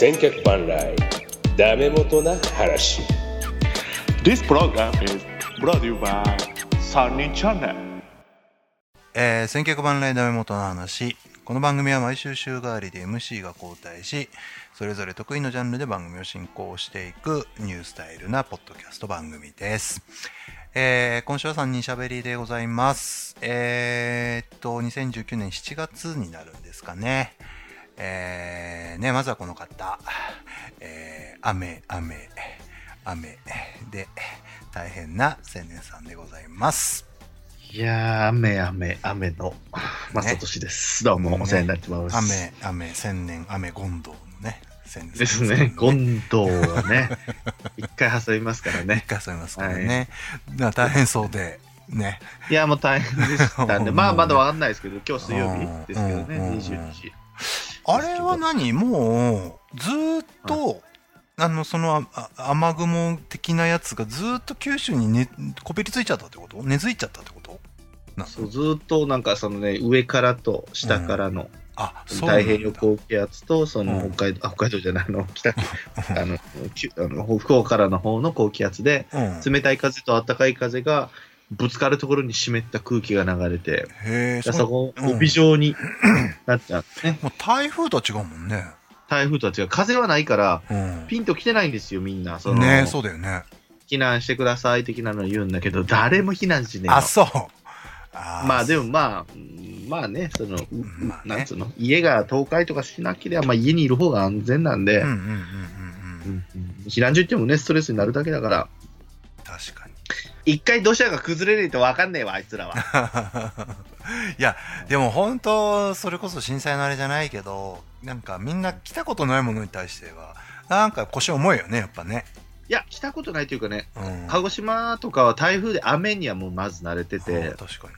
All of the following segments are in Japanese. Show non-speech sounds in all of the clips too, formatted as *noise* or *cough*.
千客万来ダメ元な話。This program is brought to you by Sunny Channel. えー、千客万来ダメ元の話。この番組は毎週週替わりで MC が交代しそれぞれ得意のジャンルで番組を進行していくニュースタイルなポッドキャスト番組です、えー、今週は3人しゃべりでございます。えー、っと2019年7月になるんですかねえー、ねまずはこの方、えー、雨雨雨で大変な青年さんでございますいやー、雨、雨、雨の、まさとしです。どうも、お世話になってます。雨、雨、千年、雨、権藤のね、千年ですね。権藤は *laughs* ね、一回挟みますから一ね。回そうますからね。だから大変そうで、ね。いや、もう大変でしたんで、*laughs* まあ、まだわかんないですけど、今日水曜日ですけどね、うんうん22時。あれは何？もう、ずーっと、あの、そのああ雨雲的なやつがずーっと九州に、ね、こびりついちゃったってこと？根付いちゃったってこと？なそうずーっとなんかそのね、上からと下からのうなんだ。太平洋高気圧と、そのうん。北海道、あ北海道じゃないあの、北、*laughs* あの、あの福岡からの方の高気圧で、うん。冷たい風と暖かい風がぶつかるところに湿った空気が流れて、へえ、そこ、うん帯状に *clears throat* なっちゃうね。もう台風とは違うもんね。台風とは違う。風はないから、うん。ピンと来てないんですよ、みんな。そのねそうだよね。避難してください的なの言うんだけど、誰も避難しねえのあ、そう。あーまあでもまあ、うんまあね、その、うまあねなんつうの、家が倒壊とかしなければ、まあ家にいる方が安全なんで、避難所行ってもね、ストレスになるだけだから、確かに。一回土砂が崩れないと分かんねえわ、あいつらは。*laughs* いや、でも本当、それこそ震災のあれじゃないけど、なんかみんな来たことないものに対しては、なんか腰重いよね、やっぱね。いや、来たことないというかね、うん。鹿児島とかは台風で雨にはもうまず慣れてあてー、確か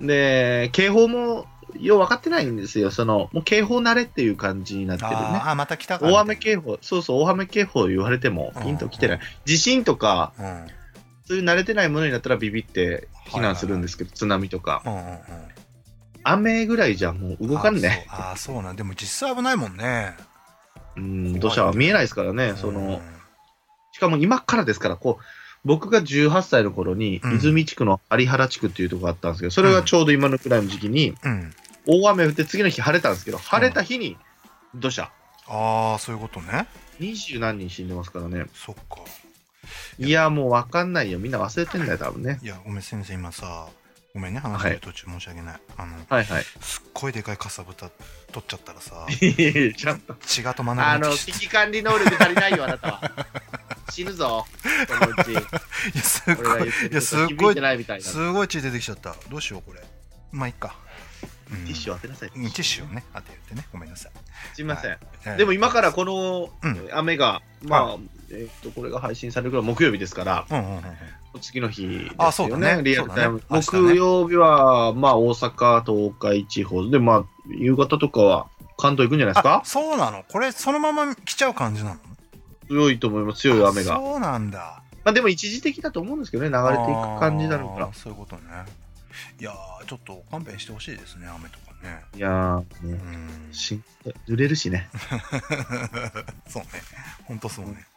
に。で、警報もよう分かってないんですよ。その、もう警報慣れっていう感じになってるね。あまた来たか大雨警報、そうそう、大雨警報言われてもピンと来てない。地震とか、報。うん。そういう慣れてないものになったらビビって避難するんですけど、津波とか。うんうんうん。雨ぐらいじゃもう動かんね。ああー、そうなん。でも実際危ないもんね。うん、土砂は見えないですからね。そうんの、しかも今からですから、こう、僕が18歳の頃に、うん泉地区の有原地区っていうところがあったんですけど、それがちょうど今のくらいの時期に、うん。大雨降って次の日晴れたんですけど、晴れた日に土砂。ああ、そういうことね。二十何人死んでますからね。そっか。いや、もうわかんないよ。みんな忘れてんだよ、多分ね。いや、ごめん、先生、今さ、ごめんね、話してる途中申し訳ない。あの、はいはい。すっごいでかいかさぶた取っちゃったらさ、ちゃんと。血が止まらあの、なくて危機管理能力足りないよ、あなたは。*laughs* 死ぬぞ、そのうち。いや、すっ俺がごい、いや、言ってることすっごい響いて、ないみたいな。テすごい血出てきちゃった。どうしよう、これ。まあ、いっか。うんィッシュ当てなさい。うんティッシュをね、当ててね。ごめんなさい。すいません。はいでも今からこのうん雨が、まあ、えっと、これが配信されるのは木曜日ですから、うんうんうんうん。次の日ですよね。あそうだねリアルタイム。木曜日は、まあ、大阪、東海地方で、まあ、夕方とかは関東行くんじゃないですあか、そうなの？これ、そのまま来ちゃう感じなの？強いと思います、強い雨が。まそうなんだ。あ、でも一時的だと思うんですけどね、流れていく感じなのかなあー。そういうことね。いやー、ちょっと勘弁してほしいですね、雨とかね。いやー、うね、ん。し濡れるしね。*laughs* そうね。ほんとそうね。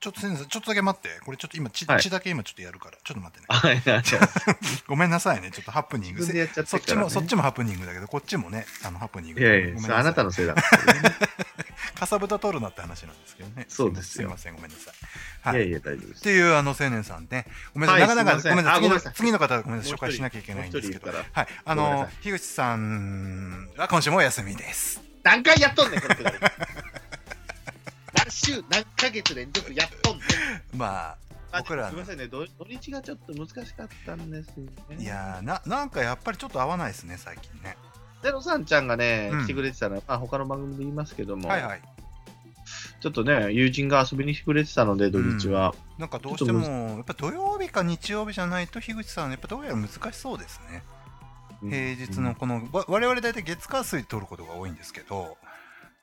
ちょっと先生、ちょっとだけ待って。これちょっと今血、はい血だけ今ちょっとやるから。ちょっと待ってね。*laughs* ごめんなさいね。ちょっとハプニング。ね。そっちも、そっちもハプニングだけど、こっちもね、あの、ハプニング。いやいや、ごめんなさいあなたのせいだ。*laughs* かさぶた取るなって話なんですけどね。そうですよすいません、ごめんなさい。はい。いやいや、大丈夫ですっ。ていうあの青年さんね。ごめんなさい。はいなかなか、ごめんなさい。次の次の方、ごめんなさい。紹介しなきゃいけないんですけど。はい。あの樋口さんは今週もお休みです。何回やっとんねん、何週、何ヶ月連続やっとんねん。まあ僕らすみませんね、土土日がちょっと難しかったんですよね。あ、いやーな、なんかやっぱりちょっと合わないですね、最近ね。ゼロさんちゃんがね、うん来てくれてたのは、まあ、他の番組で言いますけども、はいはい。ちょっとね、友人が遊びに来てくれてたので、土日は。なんかどうしても、やっぱ土曜日か日曜日じゃないと、樋口さん、やっぱどうやら難しそうですね。平日のこの、わ我々大体月火水取ることが多いんですけど、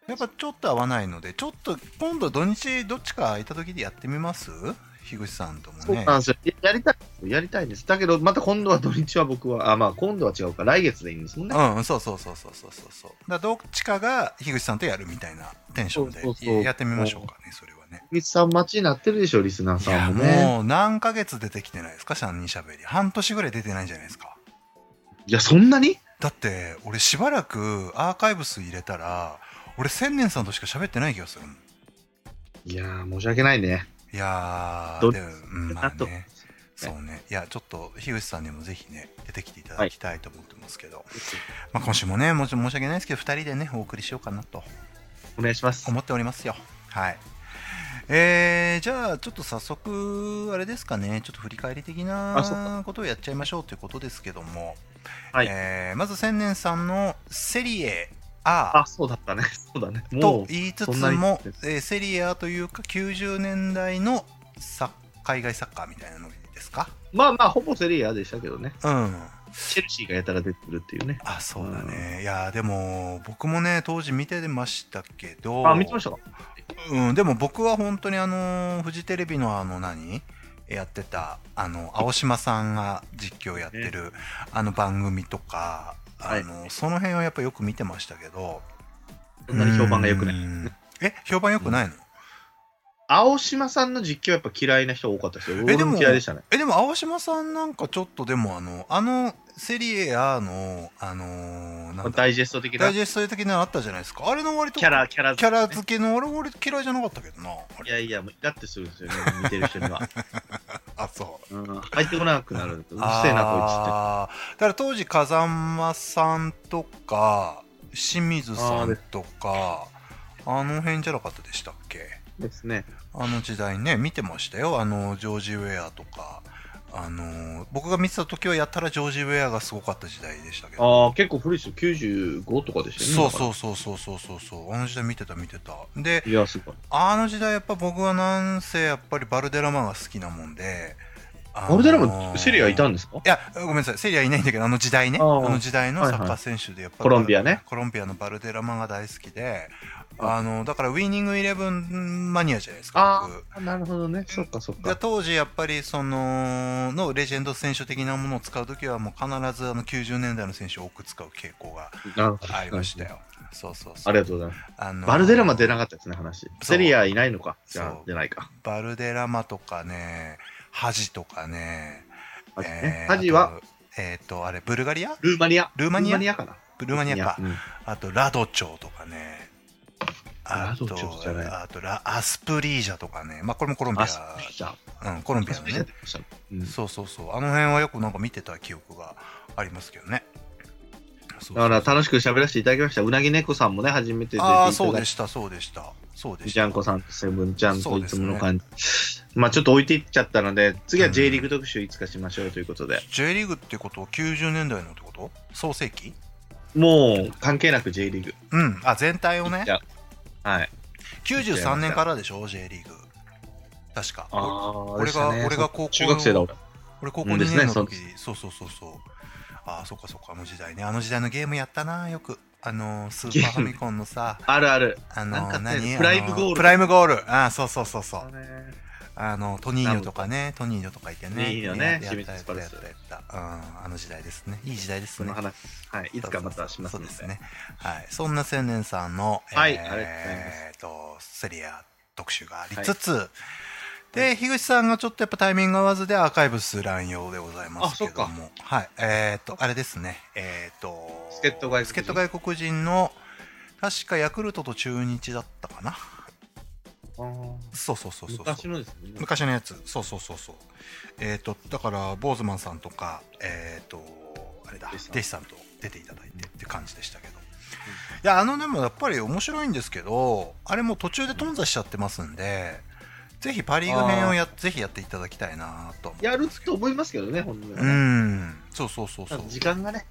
やっぱちょっと合わないので、ちょっと今度土日どっちか空いた時でやってみます？樋口さんともねそうなん。ですよ。ややりたいですよ。やりたいんです。だけど、また今度は土日は僕は、あ、まあ今度は違うか。来月でいいんですもんね。うん、そうそうそうそうそうそうそう。だどっちかが樋口さんとやるみたいなテンションでそうそうそうやってみましょうかね、それはね。樋口さん待ちになってるでしょ、リスナーさんもね。もう何ヶ月出てきてないですか、シャンニーしゃべり。半年ぐらい出てないんじゃないですか。いや、そんなに？だって、俺しばらくアーカイブス入れたら、俺千年さんとしか喋ってない気がする。いやー、申し訳ないね。いやどー、でも、うん、まあね。そうね。いや、ちょっと、樋口さんにもぜひね、出てきていただきたいと思ってますけど。まあ今週もね、もちろん申し訳ないですけど、二人でね、お送りしようかなとお願いします。思っておりますよ。はい。えー、じゃあ、ちょっと早速、あれですかね、ちょっと振り返り的なことをやっちゃいましょうということですけども、はいえーまず千年さんのセリエあ、そうだったね。*laughs* そうだね。もとう、言いつつも、えーセリエ A というか90年代のサ海外サッカーみたいなのですか？まあまあ、ほぼセリアでしたけどね。うん。チェルシーがやたら出てくるっていうね。あ、そうだね。いや、でも、僕もね、当時見てましたけど、あ、見てましたか？うん、でも僕は本当にあのフジテレビのあの何？やってたあの青島さんが実況やってる、あの番組とかあの、その辺はやっぱよく見てましたけど。そんなに評判が良くない。うん。え評判良くないの、青島さんの実況やっぱ嫌いな人多かったですよ。えでも嫌いでしたね。えでも青島さんなんかちょっとでもあのあのセリエ A のあのーダイジェスト的な？ダイジェスト的なのあったじゃないですかあれの割とキャラ、キャラ、キャラ付けのあれ俺嫌いじゃなかったけどないやいや、もうイラってするんですよね、見てる人には。*laughs* あそううん、入ってこなくなる。うるせえな、こいつって。だから当時風間さんとか清水さんとかあの辺じゃなかったでしたですね。あの時代ね見てましたよあのジョージ・ウェアとかあの僕が見てた時はやったらジョージ・ウェアがすごかった時代でしたけどああ、結構古いですよ。95とかでしたよね。そうそうそうそうそうそうそうあの時代見てた見てたでう。いや、すごい。あの時代やっぱ僕はなんせやっぱりバルデラマが好きなもんでババルデラマ、セリエAいたんですか？いや、ごめんなさい、セリエAいないんだけど、あの時代ね、ああーの時代のサッカー選手で、やっぱり、コロンビアねコロンビアのバルデラマが大好きで、あの、だからウィニングイレブンマニアじゃないですか、あ僕。あ、なるほどね。そっかそっでか。当時やっぱりそののレジェンド選手的なものを使うときはもう必ずあの90年代の選手を多く使う傾向が。ありましたよ。そうそうそう。ありがとうございます。あのバルデラマ出なかったですね、話。セリアいないのか？じゃあ、出ないか。バルデラマとかね、ハジとかね、ハジえねーハジは、えっ、と、あれ、ブルガリア？ルーマニア？ルーマニア？かな？ルーマニアか。うんあと、ラドチョとかね。あとあとラ、アスプリージャとかね。まあ、これもコロンビあ、スプリージャア。うん、コロンビアのねそうそうそう。あの辺はよくなんか見てた記憶がありますけどね。だから楽しく喋らせていただきました。うなぎ猫さんもね、初めて出ていああ、ただいて。そうでした、そうでした。そうでした。ジャンコさんとセブンちゃんといつもの感じ。まあちょっと置いていっちゃったので、次は J リーグ特集いつかしましょうということで。J リーグってことは90年代のってこと？創世期もう関係なく J リーグ。うん。あ、全体をね？はい。93年からでしょ？J リーグ。確か。ああ、俺が俺が高校中学生だ俺。俺高校2うんですね年の時、そうそうそうそう。ああ、そっかそっか、あの時代ね。あの時代のゲームやったな、よく。あのー、スーパーファミコンのさ、あるある。あのー、なんかね何？プライムゴールプライムゴール。ああ、そうそうそうそう。ねあの、トニーニョとかね、トニーニョとかいてね。いいよねや清ったやったやったやった。うん、あの時代ですね。いい時代ですね。はい。いつかまたします。そうですね。はい。そんな青年さんの、はいえと、セリア特集がありつつ、で、樋口さんがちょっとやっぱタイミング合わずでアーカイブス乱用でございますけども、はい。えっ、と、あれですね。えっ、と、助っ人外国人。助っ人外国人の、確かヤクルトと中日だったかな。そうそうそうそう。昔のですね。昔のやつ。そうそうそうそう。えっ、とだからボーズマンさんとかえっ、とあれだ。弟子さん。と出ていただいてって感じでしたけど、いやあのでもやっぱり面白いんですけどあれもう途中で頓挫しちゃってますんでぜひパ・リーグ編をやぜひやっていただきたいなとやると思いますけどね、本当にうね。ん。そうそうそうそう。時間がね、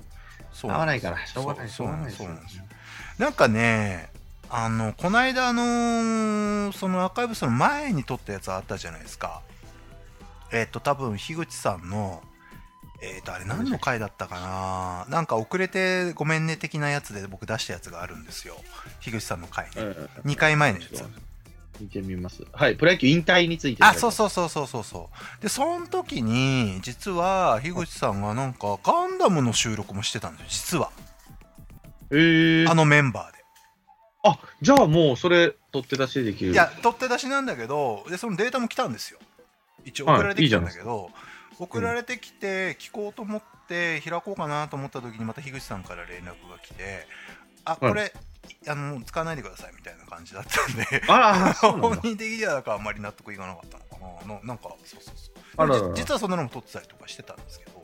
合わないから、しょうがない、しょうがないそうなんですよ。なんかねあのこの間あのーそのアーカイブスの前に撮ったやつあったじゃないですか。えっ、と多分樋口さんのえっ、とあれ何の回だったかな。なんか遅れてごめんね的なやつで僕出したやつがあるんですよ。樋口さんの回ね、うんうん2回前のやつ見てみます。はい、プロ野球引退について。あ、そうそうそうそうそうそう。で、その時に、実は、樋口さんがなんか、ガンダムの収録もしてたんですよ、実は。う。えー、あのメンバーで。あ、じゃあもうそれ、取って出しできる。いや、取って出しなんだけど、で、そのデータも来たんですよ。一応はい送られてきたんだいいけど、送られてきて、聞こうと思って、開こうかなと思った時に、また樋口さんから連絡が来て、あ、これ、あの、使わないでくださいみたいな感じだったんで、あ本だ。人的にはなんかあんまり納得いかなかったのかな。のなんか、そうそうそう。実はそんなのも撮ってたりとかしてたんですけど。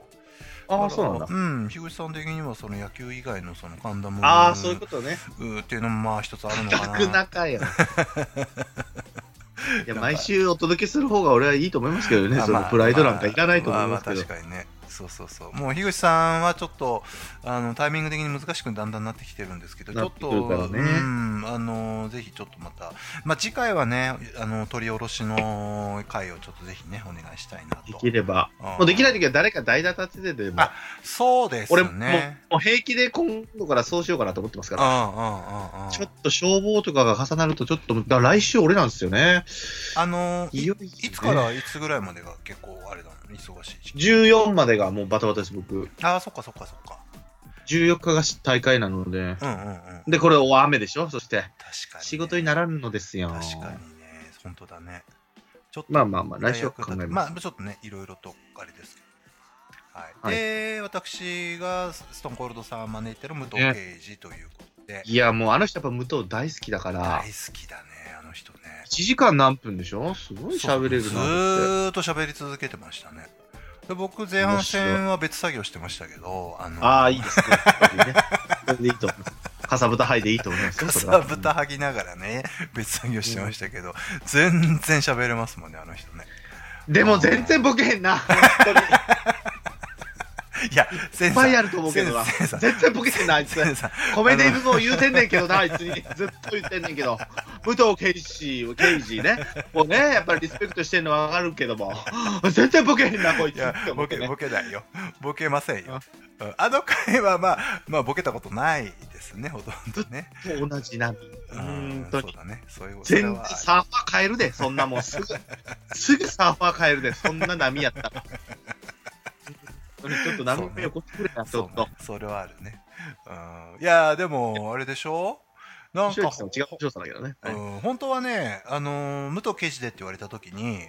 ああ、そうなんだ。うん、樋口さん的にはその野球以外のそのガンダムああ、そういうことね。うっていうのもまあ一つあるのか逆な。仲 *laughs* や。いや、毎週お届けする方が俺はいいと思いますけどね。そのプライドなんかいらないと思いますけどまあまあ。確かにね。そうそうそう。もう樋口さんはちょっとあのタイミング的に難しくだんだんなってきてるんですけど、ちょっと、ねうん、あのぜひちょっとまた、まあ次回はね、あの取り下ろしの回をちょっとぜひねお願いしたいなでと。きれば。うんもうできないときは誰か代打立ててでも。あそうです俺もう平気で今度からそうしようかなと思ってますから。うんうんうんうん。ちょっと消防とかが重なると、ちょっと、だ来週俺なんですよね。あのいいつからいつぐらいまでが結構あれだの？忙しい。14までがもうバタバタです、僕。ああそっかそっかそっか。14日が大会なので。うんうんうん。で、これ大雨でしょ？そして、確かに、ね。仕事にならんのですよ。確かにね、本当だね。ちょっとまあまあまあ来週は考えますまあ、ちょっとね、いろいろとあれですけど。はい。はいで、私がストーンコールドさんを招いてる武藤敬司ということで、いや、もうあの人やっぱ武藤大好きだから大、好きだね、あの人ね。1時間何分でしょ？すごい喋れるずなって。ーっと喋り続けてましたね。で僕、前半戦は別作業してましたけど、あのああ、いいですね。それでいいと思います。*laughs* かさぶた剥いでいいと思いますよ。かさぶた剥ぎながらね、別作業してましたけど、全然喋れますもんね、あの人ね。でも全然ボケへんな。本当に。いっいや、センさんぱいあると思うけどな。全然ボケへんな、あいつコメディ部も言うてんねんけどな、あいつに。*laughs* ずっと言ってんねんけど。武藤刑事、刑事ね。もうね、やっぱりリスペクトしてんのはわかるけども。*laughs* 全然ボケへんな、こいつ。いボケボケないよ。ボケませんよ。うんあの回はまあ、まあ、ボケたことないですね、ほとんどね。と同じ波。う本当に。そうだね。そういうこと全然はサーファー変えるで、そんなもん。すぐ、*laughs* すぐサーファー変えるで、そんな波やったら。ちょっと波目起こってくれや、ちょっとそうね。それはあるね。うん、いや、でも、あれでしょ？なんか違う調査だけどね。はい。うん、本当はね、あのー武藤刑事でって言われたときに、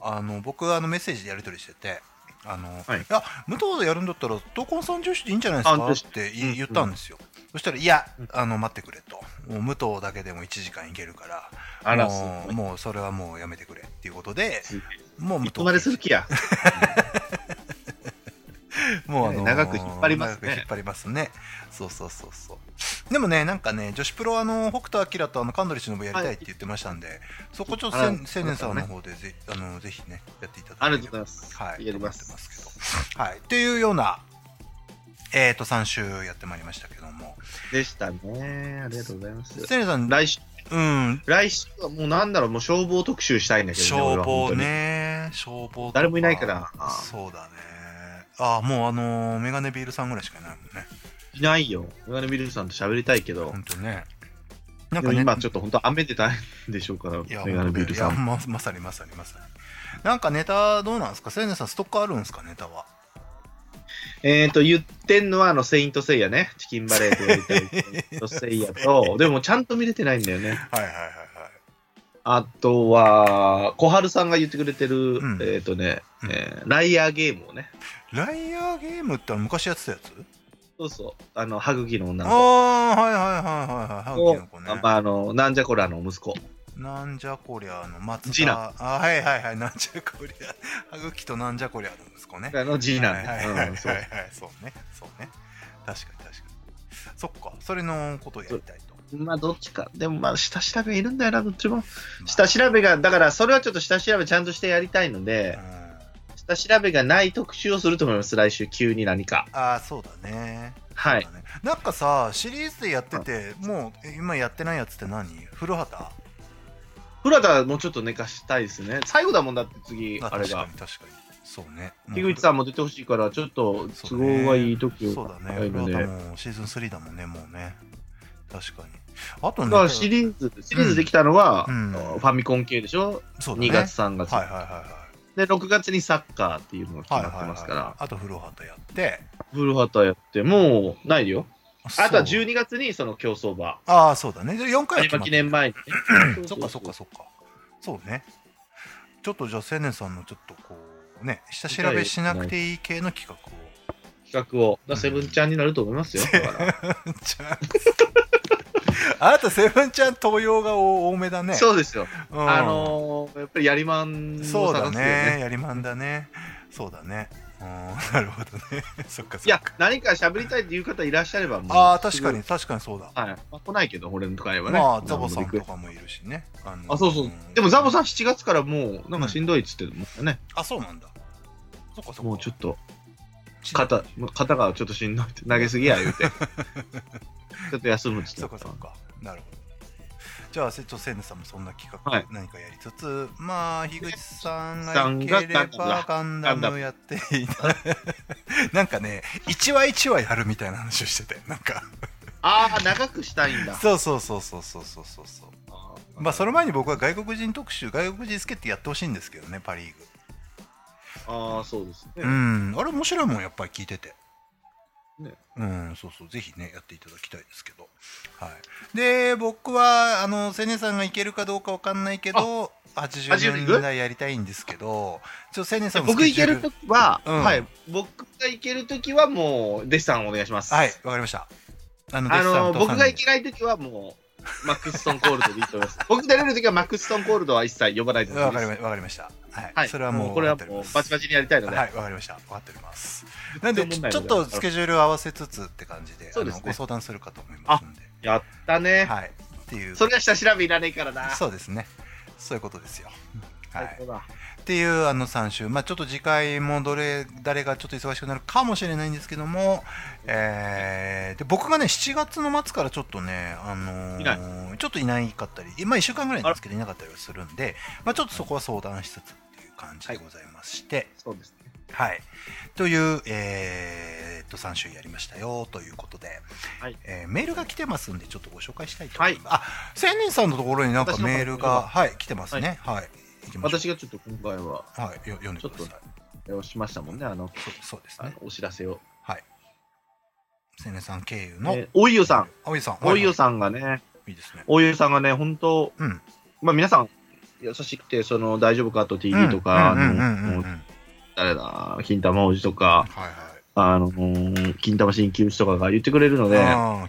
あの僕あのメッセージでやり取りしてて、あのはい。いや武藤でやるんだったら、闘魂三重視でいいんじゃないですかあって言,、ったんですよ。そしたら、いやうん、あの待ってくれと、もう武藤だけでも1時間いけるから、あら、もうもうそれはもうやめてくれっていうことで、すもう武藤いつまでする気や。*laughs* *laughs* もうあのー長く引っ張りますね長く引っ張りますね。そうそうそうそう。でもね、なんかね、女子プロ、あの、北斗晶とあの、神取忍やりたいって言ってましたんで、そこちょっと青年さんの方でぜ、あの、ぜひね、やっていただありければがとうございます。はい、やりまと思ってますす。けど。はい。っていうような、えっ、と、3週やってまいりましたけども。でしたね。ありがとうございます。青年さん、来週、うん、来週はもうなんだろう、もう消防特集したいんだけどね。消防。ね、消防と誰もいないからそうだね。ああ、もうあのーメガネビールさんぐらいしかいないもんね。いないよ。メガネビルさんと喋りたいけどほ、んとね。なんかね、今ちょっと本当雨で大変でしょうから、いや、メガネビルいやさん。ままさにまさにまさに。なんかネタどうなんですか？青年さんストックあるんですか？ネタは。えっと、言ってんのは、あの、セイントセイヤね。チキンバレーと言ったり、セイントセイヤと、*laughs* でもちゃんと見れてないんだよね。はいはいはいはい。あとは、小春さんが言ってくれてる、うんえっ、とね、うんえーライアーゲームをね。ライアーゲームって昔やってたやつ？そうそう。あの、歯茎の女あの子。あー、はいはいはいはいはい。ハウキの子ねあ。まあ、あの、なんじゃこらの息子。なんじゃこりゃの松田。次男あはいはいはい。なんじゃこりゃ。ハグキとなんじゃこりゃの息子ね。あの次男はいはいはいはいね。うん、そうね。そうね。確かに確かに。そっか。それのことをやりたいと。まあ、どっちか。でも、まあ、下調べいるんだよな、どっちも。下調べが、だから、それはちょっと下調べちゃんとしてやりたいので、うん下調べがない特集をすると思います、来週、急に何か。ああ、そうだね。はいねなんかさ、シリーズでやってて、もうえ今やってないやつって何？古畑？フラダもうちょっと寝かしたいですね。最後だもんだって、次、あれが確かに。確かに。そうね。樋口さんも出てほしいから、ちょっと都合がいい時をそうだね。古畑もうシーズン3だもんね、もうね。確かに。あとね、シリーズ、シリーズできたのは、うんファミコン系でしょ、そうだね ?2 月、3月、はいはいはいはい。で、6月にサッカーっていうのが決まってはいはいますから、はい、あと、古畑やって、ブルーハッターやって、もうないよ。あとはそう12月にその競走馬、ああ、そうだね。で4回は記念前にね。*clears throat* そっかそっかそっか。そうね。ちょっとじゃあ、青年さんのちょっとこう、ね、下調べしなくていい系の企画を。企画を、だセブンちゃんになると思いますよ。だからちゃん *laughs* あなた、セブンちゃん東洋が多めだね。そうですよ。うんあのー、やっぱりやりまんをそうだね。やりまんだね。そうだね。うん、*laughs* なるほどね。*laughs* そっかそっか。いや、何か喋りたいっていう方いらっしゃれば、ああ、確かに、。確かにそうだ。はい。まあ、来ないけど、俺のとこにはね。まあ、ザボさんとかもいるしね。ああ、そうそう。でも、ザボさん7月からもう、なんかしんどいっつってるもんね。あ、そうなんだ。そっかそっか。もうちょっと、肩、肩がちょっとしんどいって、投げすぎや言うて。ちょっと休むっってそうかそうか。なるほど。じゃあ瀬戸セさんもそんな企画何かやりつつ、はい、まあ樋口さんがいければガンダムやっていた *laughs* なんかね一話一話やるみたいな話をしててなんか。ああ長くしたいんだ。そうそうそうそうそうそうそう。まあその前に僕は外国人特集外国人助ってやってほしいんですけどねパ・リーグ。ああそうですね。うん。あれ面白いもんやっぱり聞いてて。ねうん、そうそう、ぜひね、やっていただきたいですけど。はい。で、僕は、あの、青年さんがいけるかどうかわかんないけど、80年代やりたいんですけど、ちょ青年さんも僕行けるスケジューときは、うんはい。僕が行けるときはもう、弟子さんお願いします。ルはい、わかりました。あの、あの僕が行三けないときはもう、マックスストーンコールドでいいと思います。*laughs* 僕出れるときはマックスストーンコールドは一切呼ばないで人わかりまわかりました。はい。はい。それはもう、これはもうバチバチにやりたいので。はい、わかりました。分かっております。なんで、ちょっとスケジュール合わせつつって感じで、そうですねご相談するかと思いますんで。やったね。はい。っていう。それは下調べいらねえからな。そうですね。そういうことですよ。はい。っていうあの3週、まあ、ちょっと次回もどれ誰がちょっと忙しくなるかもしれないんですけども、えーで僕がね7月の末からちょっとね、あのーちょっといないかったり、まあ、1週間ぐらいなんですけどいなかったりはするんで、まあ、ちょっとそこは相談しつつっていう感じでございまして、そうですね。はい、という、えーっと3週やりましたよということで、はい。えーメールが来てますんでちょっとご紹介したいと思います。あ千人さんのところになんかメールが、はい、来てますね。はい、行きましょう私がちょっと今回は、はい、よ読んでください。えーしましたもんね、あの、そうそうですね。お知らせを。はい。青年さん経由のえーおいよさん、青井さん。おいよん。さんがね、いいですね。おいよさんがね、本当、うん。まあ皆さん、優しくて、その、大丈夫か？と TV とか、誰だ、金玉王子とか、はいはい。あのー、金玉鍼灸師とかが言ってくれるので、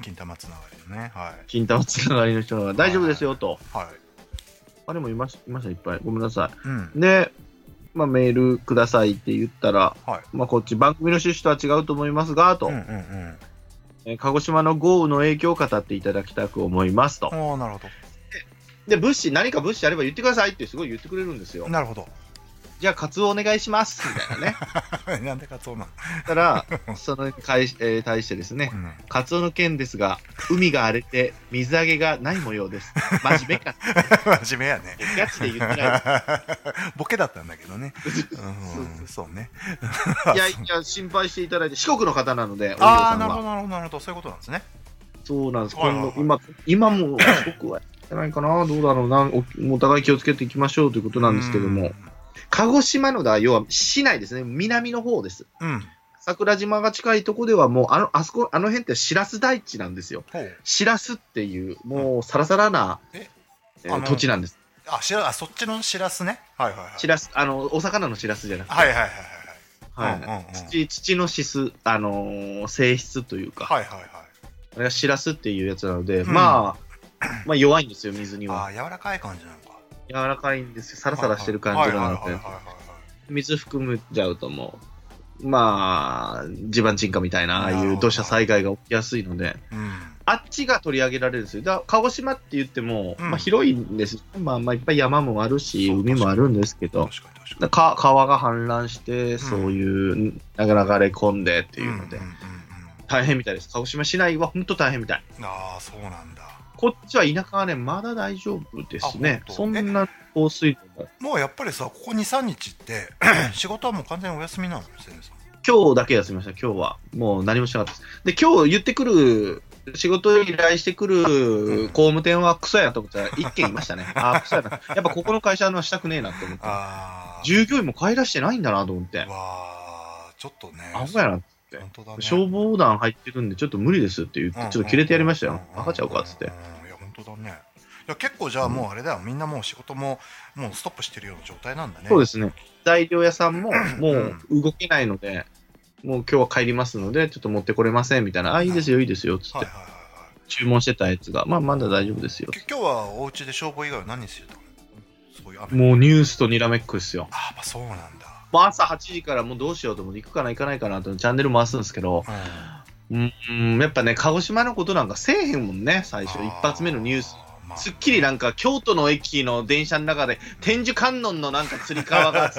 金玉つながりのね。はい。金玉つながりの人が大丈夫ですよと。はい。あれもいました、いました、いっぱい。ごめんなさうん。い。で、まあメールくださいって言ったら、はい。まあこっち番組の趣旨とは違うと思いますが、と、うんうんうん。えー鹿児島の豪雨の影響を語っていただきたく思いますと。おおなるほで、物資、何か物資あれば言ってくださいってすごい言ってくれるんですよど。。なるほど。じゃあ、カツオお願いしますみたいなね。*laughs* なんでかそうなのたら、そのに対し,、えー対してですね、うん。カツオの件ですが、海が荒れて水揚げがない模様です。真面目か。*laughs* 真面目やね。ガチで言ってない。*laughs* ボケだったんだけどね。うん、そうね。いやいや、心配していただいて、四国の方なので、おああ、なるほど、は。なるほど、なるほど。そういうことなんですね。そうなんです。今度今、今も四国はやってないかな、どうだろうな、おお互い気をつけていきましょうということなんですけども、鹿児島のだ、要は市内ですね、南の方です。うん。うん。桜島が近いとこではもう、あの、あそこ、あの辺ってシラス大地なんですよ。ほう。シラスっていう、もうサラサラな、え？えー土地なんです。あ、しら、あ、そっちのしらすね？はいはいはい。シラス、あの、お魚のシラスじゃなくて、はいはいはいはい。うんうんうん土土の質、あのー性質というか、はいはいはい。あれがシラスっていうやつなので、うんまあ、まあ弱いんですよ、水には。ああ、柔らかい感じなのか。柔らかいんですよ、サラサラしてる感じなのではいはいはいはい、はい水含むちゃうともう、まあ、地盤沈下みたいな、ああいう土砂災害が起きやすいので、うん。あっちが取り上げられるんですよ。だから鹿児島って言っても、うんまあ広いんです。まあまあいっぱい山もあるし、海もあるんですけど、確か川が氾濫して、そういう流れ込んでっていうので、大変みたいです。鹿児島市内は本当大変みたい。ああ、そうなんだ。こっちは田舎はね、まだ大丈夫ですね。そんな降水量も。もうやっぱりさ、ここ2、3日って、*clears throat* 仕事はもう完全にお休みなの。今日だけ休みました、今日は。もう何もしなかったです。で、今日言ってくる仕事依頼してくる工務店はクソやと思ったら、一件いましたね。*laughs* ああ、クソやな。やっぱここの会社のしたくねえなって思って。*laughs* 従業員も買い出してないんだなと思って。わあ、ちょっとね。アホやな。ね。消防団入ってるんで、ちょっと無理ですって言って、ちょっと切れてやりましたよ。バカちゃうかっつって。うんいや、本当だね。いや結構じゃあもうあれだよ、みんなもう仕事ももうストップしてるような状態なんだね。そうですね。材料屋さんももう動けないので、もう今日は帰りますので、ちょっと持ってこれませんみたいな、あ、いいですよ、いいですよ、つってはいはいはいはい。注文してたやつが、まあ、まだ大丈夫ですよ。き今日はお家で消防以外は何してたのもうニュースとにらめっこですよ。ああ、まあそうなんだ。朝8時からもうどうしようと思って、行くかな、行かないかなとチャンネル回すんですけど、うんうん、やっぱね、鹿児島のことなんかせえへんもんね、最初、一発目のニュース。。あまあすっきりなんか京都の駅の電車の中で天寿観音のなんかつり革がね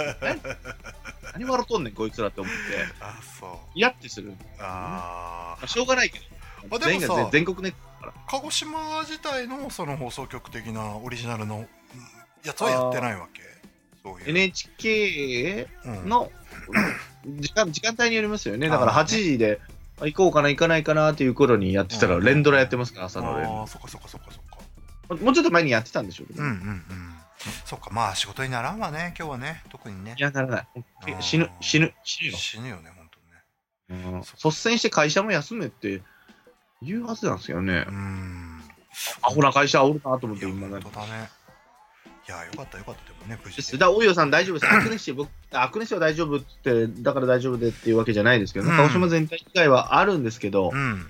*laughs* 何笑っとんねんこいつらって思ってあそう。嫌ってするああ。しょうがないけどあでもさ全国ネットから鹿児島自体のその放送局的なオリジナルのうんやつはやってないわけそういう。NHK うんの時間時間帯によりますよねだからあー8時であ行こうかな行かないかなっていう頃にやってたらうん連ドラやってますから朝の連ああ、そっかそっかそっかそっか。もうちょっと前にやってたんでしょうけど、うんうんうん。そっか、まあ仕事にならんわね、今日はね、特にねい。やならない死ぬ死ぬ死ぬよ死ぬよね、本当にね。うん率先して会社も休めって言うはずなんですよねう。ん。アホな会社おるなと思って今ね本。当だね。いや、よかったよかった、でもね、無事で。だ大洋さん大丈夫です。アクネシ僕、アクネシは大丈夫って、だから大丈夫でっていうわけじゃないですけど、うん鹿児島全体以外はあるんですけど、うん。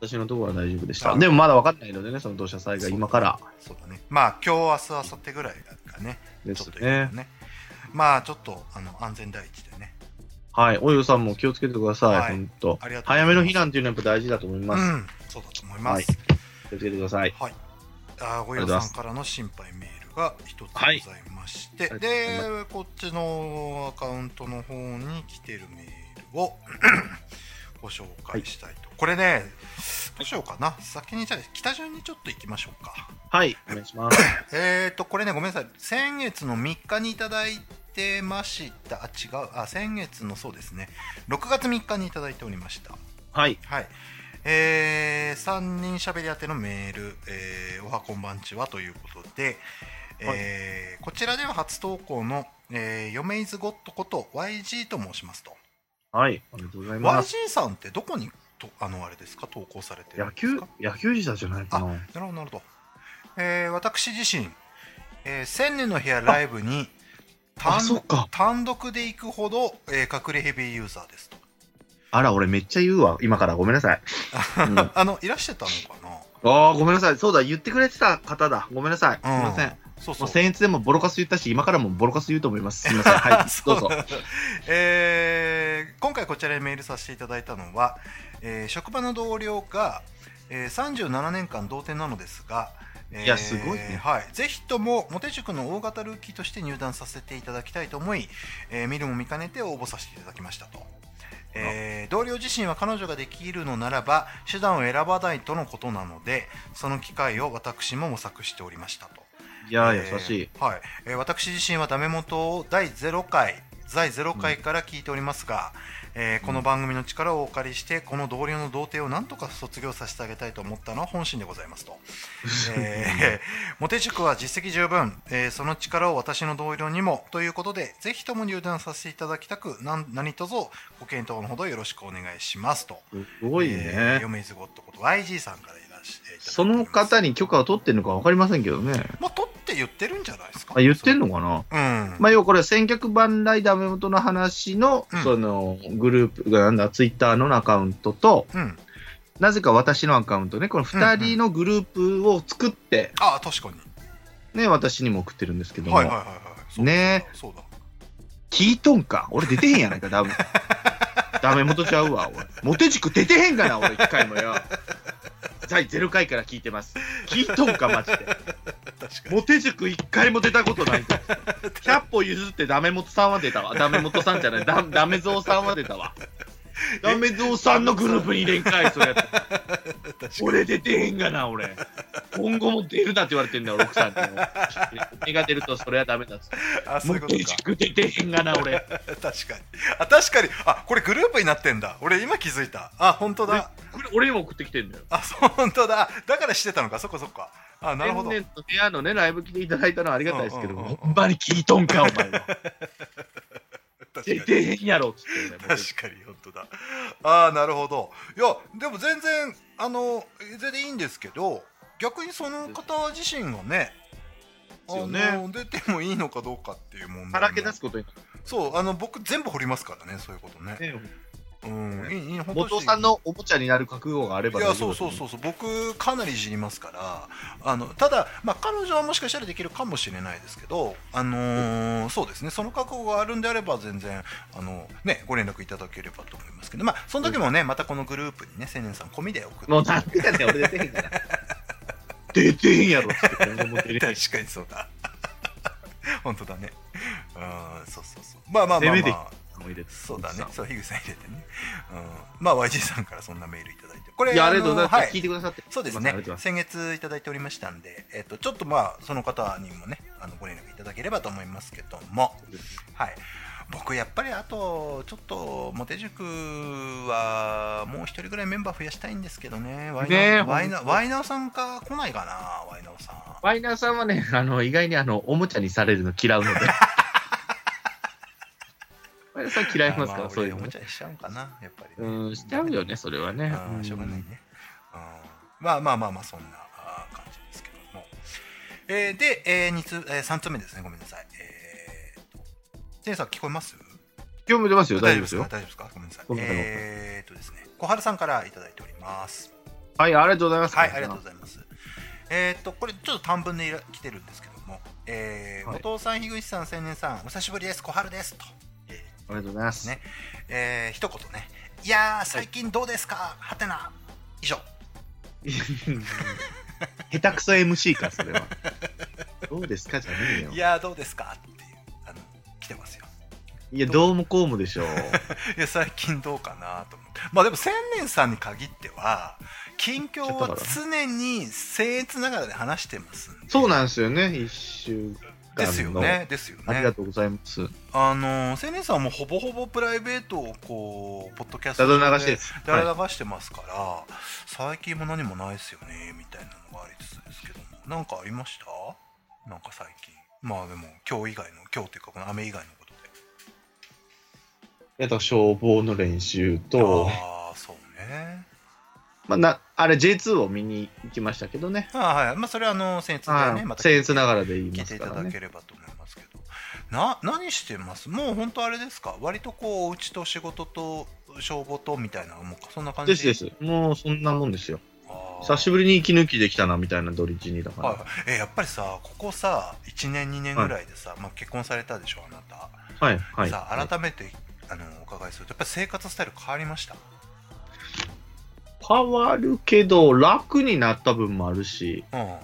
私のところは大丈夫でした。あでもまだ分かんないのでね、その土砂災害、今からそうだね。まあ、今日、明日、明後日ぐらいがね、ですね。ね。まあ、ちょっと、あの、安全第一でね。はい、大洋さんも気をつけてください、はい本当。早めの避難っていうのはやっぱ大事だと思いうます。ん。そうだと思います。気をつけてください。はい。あーごよさんからの心配メールが一つございまして、はいで、こっちのアカウントの方に来てるメールを *coughs* ご紹介したいと。これね、どうしようかな。先にじゃあ、北順にちょっと行きましょうか。はい、お願いします。*coughs* えーと、これね、ごめんなさい。先月の3日にいただいてました。あ、違う。あ、先月のそうですね。6月3日にいただいておりました。はい、はい。えー、3人喋り宛てのメール、えーおはこんばんちはということで、えーこちらでは初投稿の、えー、ヨメイズゴットこと YG と申しますと。はい、ありがとうございます。YG さんってどこにとあのあれですか？投稿されてるん野球ですか、野球児だじゃないかな。なるほど、なるほど。えー私自身、えー千年の部屋ライブにあ、単独で行くほど、えー隠れヘビーユーザーですと。あら、俺めっちゃ言うわ。今からごめんなさい。*laughs* うんあの、いらしてたのかな？ああ、ごめんなさい。そうだ、言ってくれてた方だ。ごめんなさい。すみません。。そうそうもう。僭越でもボロカス言ったし、今からもボロカス言うと思います。すみません。はい、*laughs* どうぞ。*laughs* えー今回こちらにメールさせていただいたのは、えー職場の同僚が、えー37年間同点なのですが、えーいやすごいねはい、ぜひともモテ塾の大型ルーキーとして入団させていただきたいと思い、えー見るも見かねて応募させていただきましたと。えー同僚自身は彼女ができるのならば手段を選ばないとのことなのでその機会を私も模索しておりましたと。いやえー、優しい。ーはい、えー私自身はダメ元を第0回第0回から聞いておりますが、えーこの番組の力をお借りしてこの同僚の童貞をなんとか卒業させてあげたいと思ったのは本心でございますと、*laughs* えー、*laughs* モテ塾は実績十分、えーその力を私の同僚にもということでぜひとも入団させていただきたくなん何卒ご検討のほどよろしくお願いしますと。すごいえー、ね。嫁ずごってこと YG さんからその方に許可を取ってるのか分かりませんけどね。まあ取って言ってるんじゃないですか？あ、言ってんのかな？うん。まあ、要はこれ、千客万来ダメ元の話の、うん。その、グループがなんだ、ツイッターのアカウントと、うん。なぜか私のアカウントね、この二人のグループを作って、ああ確かに。ね、私にも送ってるんですけども、はいはいはいはい。ね。そうだ。聞いとんか？俺出てへんやないか、ダメ。*laughs* ダメ元ちゃうわ、俺。モテ塾出てへんがな、俺、一回もよ。第0回から聞いてます。聞いとんか、マジで。モテ塾一回も出たことないんだ。100歩譲ってダメ元さんは出たわ。ダメ元さんじゃない、ダダメゾウさんは出たわ。ダメゾウさんのグループに入れんかい、それ。俺出てへんがな、俺。今後も出るなって言われてんだよ、奥さんにも。目が出るとそれはダメだっつって。あそういうことか出てへんがな、俺。*laughs* 確かにあ確かにあこれグループになってんだ俺今気づいたあ本当だこれ俺にも送ってきてんだよ。あそう本当だだからしてたのかそっかそっかあなるほど天然と部屋のね、ライブ来ていただいたのはありがたいですけど、ほんまに聞いとんか、お前は。*laughs* 出へんやろ、つって、ね。確かに本当だ。ああなるほど。いやでも全然あの全然いいんですけど逆にその方自身がねね。の出てもいいのかどうかっていう問題も。さらけ出すことになそうあの僕全部掘りますからねそういうことね。ね。うん。いいいい本当元さんのおもちゃになる覚悟があればいやそうそうそうそう。僕かなりいじりますからあのただ、まあ、彼女はもしかしたらできるかもしれないですけど、あのーそうですね。その覚悟があるんであれば全然あの、ね、ご連絡いただければと思いますけど、まあ、その時もねまたこのグループにね青年さん込みで送って。もうなんでやねん、俺出てへんから。*laughs* 出てへんやろ、つって。確かにそうだ。本当だね。うんそうそうそう。まあまあまあまあもう入れて。そうだね。そう樋口さん入れてね、うん、まあ YG さんからそんなメールいただいて。これいや、ありがとうございます。はい。聞いてくださって。そうですね。先月いただいておりましたんで、えっとちょっとまあその方にもねあのご連絡いただければと思いますけども、はい、僕やっぱりあとちょっとモテ塾はもう一人ぐらいメンバー増やしたいんですけどね。ワイナワイナワイナオさんか来ないかなワイナオさん。ワイナーさんはね、あの、意外にあの、おもちゃにされるの嫌うので。*laughs* ワイナーさん嫌いますから、あまあそういうの。ね俺おもち。ゃにしちゃうんかなやっぱり、ね、うん、しちゃうよね、それはね。しょうがないうんね、うん、まあまあまあまあそんな感じですけども、えーで、えー二つえー、3つ目ですね。ごめんなさい。えーとジェイさん聞こえます？今日も出ますよ、大丈夫ですよか？大丈夫ですか？ごめんなさい。えーとですね。小春さんからいただいております。はい、ありがとうございます。はいありがとうございます。えー、とこれちょっと短文で来てるんですけども、えーはい。後藤さん、樋口さん、青年さん、お久しぶりです、小春です。と、えーありがとうございます。ねえー、一言ね、いやー、最近どうですか、はてな、以上。下手くそ MC か、それは。*laughs* どうですか？じゃねえよい。やーどうですか？っていうあの来てますよいや、どうもこうもでしょう。*laughs* いや最近どうかなと思ってまあでも千年さんに限っては近況は常に僭越ながらで話してますそうなんですよね、一週。ですよね。ですよね。ありがとうございます。あの千年さんはもうほぼほぼプライベートをこうポッドキャストだだ流しです。だはら流してますから、最近も何もないですよねみたいなのがありつつですけども。なんかありました？なんか最近。まあでも今日以外の今日っていうかこの雨以外のことで。い。あと消防の練習と、ああそうね。まあ、なあれ J2 を見に行きましたけどね。あはいまあそれはあの僭越ではいねまた僭越ながらで言い聞いていただますからね。ければと思いますけどな何してます？もう本当あれですか？割とこうお家と仕事と消防とみたいなもうそんな感じ？ですです。もうそんなもんですよ。久しぶりに息抜きできたなみたいな土日にだから。はいはい、えやっぱりさここさ1年2年ぐらいでさ、まあ、結婚されたでしょあなた、はい、はい。さ改めてあのお伺いするとやっぱり生活スタイル変わりました？変わるけど、楽になった分もあるし、うん。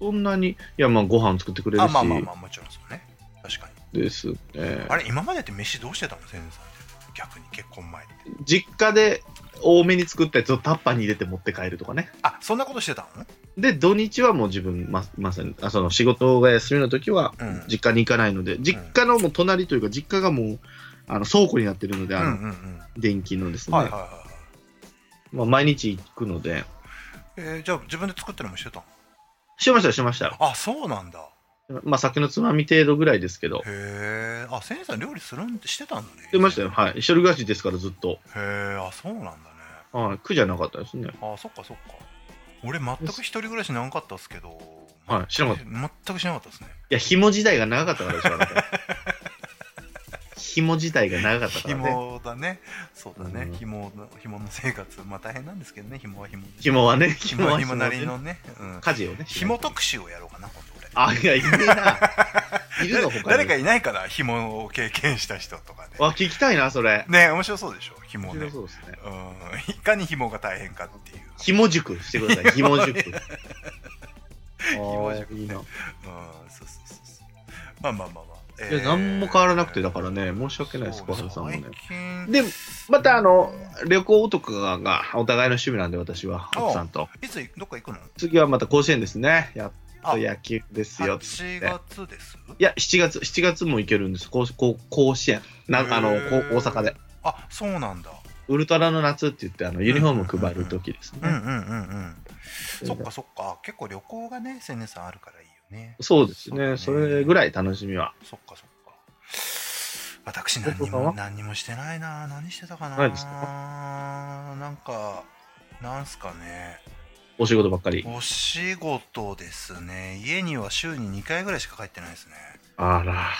そんなに、いや、まあ、ご飯作ってくれるし、あまあまあまあもちろんそう。ね確かに。ですね。あれ今までって飯どうしてたの千年さんって逆に結婚前に。実家で多めに作ったやつをタッパーに入れて持って帰るとかね。あそんなことしてたの？で、土日はもう自分、ままさに、あその仕事が休みの時はうん、実家に行かないので、実家のもう隣というか、実家がもう、あの倉庫になってるので、あの、うんうんうん。電気のですね、はいはいはいはいまあ、毎日行くので、えーじゃあ自分で作ったりもしてたの？しましたよ、しましたよ。あそうなんだまあ、酒のつまみ程度ぐらいですけど、へえあ千年さん料理するんしてたんだね？してましたよ。はい。一人暮らしですから、ずっと。へえあそうなんだねはい。苦じゃなかったですね。あそっかそっか俺全く一人暮らし長かったっすけどはい知らなか全くしなかったですねいや、紐時代が長かったからでしょ。紐自体が長かったからね。紐だね。そうだね、うん。紐の紐の生活。まあ大変なんですけどね。紐は紐紐はね、*laughs* 紐は紐紐なりのね、うん、家事をね。紐特集をやろうかな今度俺。あ、いや、いねえな。*laughs* いるの他に。誰かいないかな紐を経験した人とかあ、聞きたいな、それ。ねね面白そうでしょ？紐面ね。白そうですね。うん。いかに紐が大変かっていう。紐塾してください、*laughs* 紐塾。紐塾あーいいな。うん。そうそうそうそう。まあまあまあまあいや、何も変わらなくて、だからね、申し訳ないです、小原さんもね。で、またあの、旅行とかがお互いの趣味なんで、私は、お奥さんと。いつどっか行くの？次はまた甲子園ですね。やっあと野球ですよ。8月です？いや、7月、7月も行けるんです。甲甲甲子園。なあの、大阪で。あそうなんだウルトラの夏って言って、あの、ユニフォーム配る時ですね。うんうんうんうんそっかそっか結構旅行がね千年さんあるからいいよね。そうですね。そね。それぐらい楽しみは。そっかそっか。私何も何にもしてないな。何してたかな。ないですか？なんかなんすかね。お仕事ばっかり。お仕事ですね。家には週に2回ぐらいしか帰ってないですね。あら。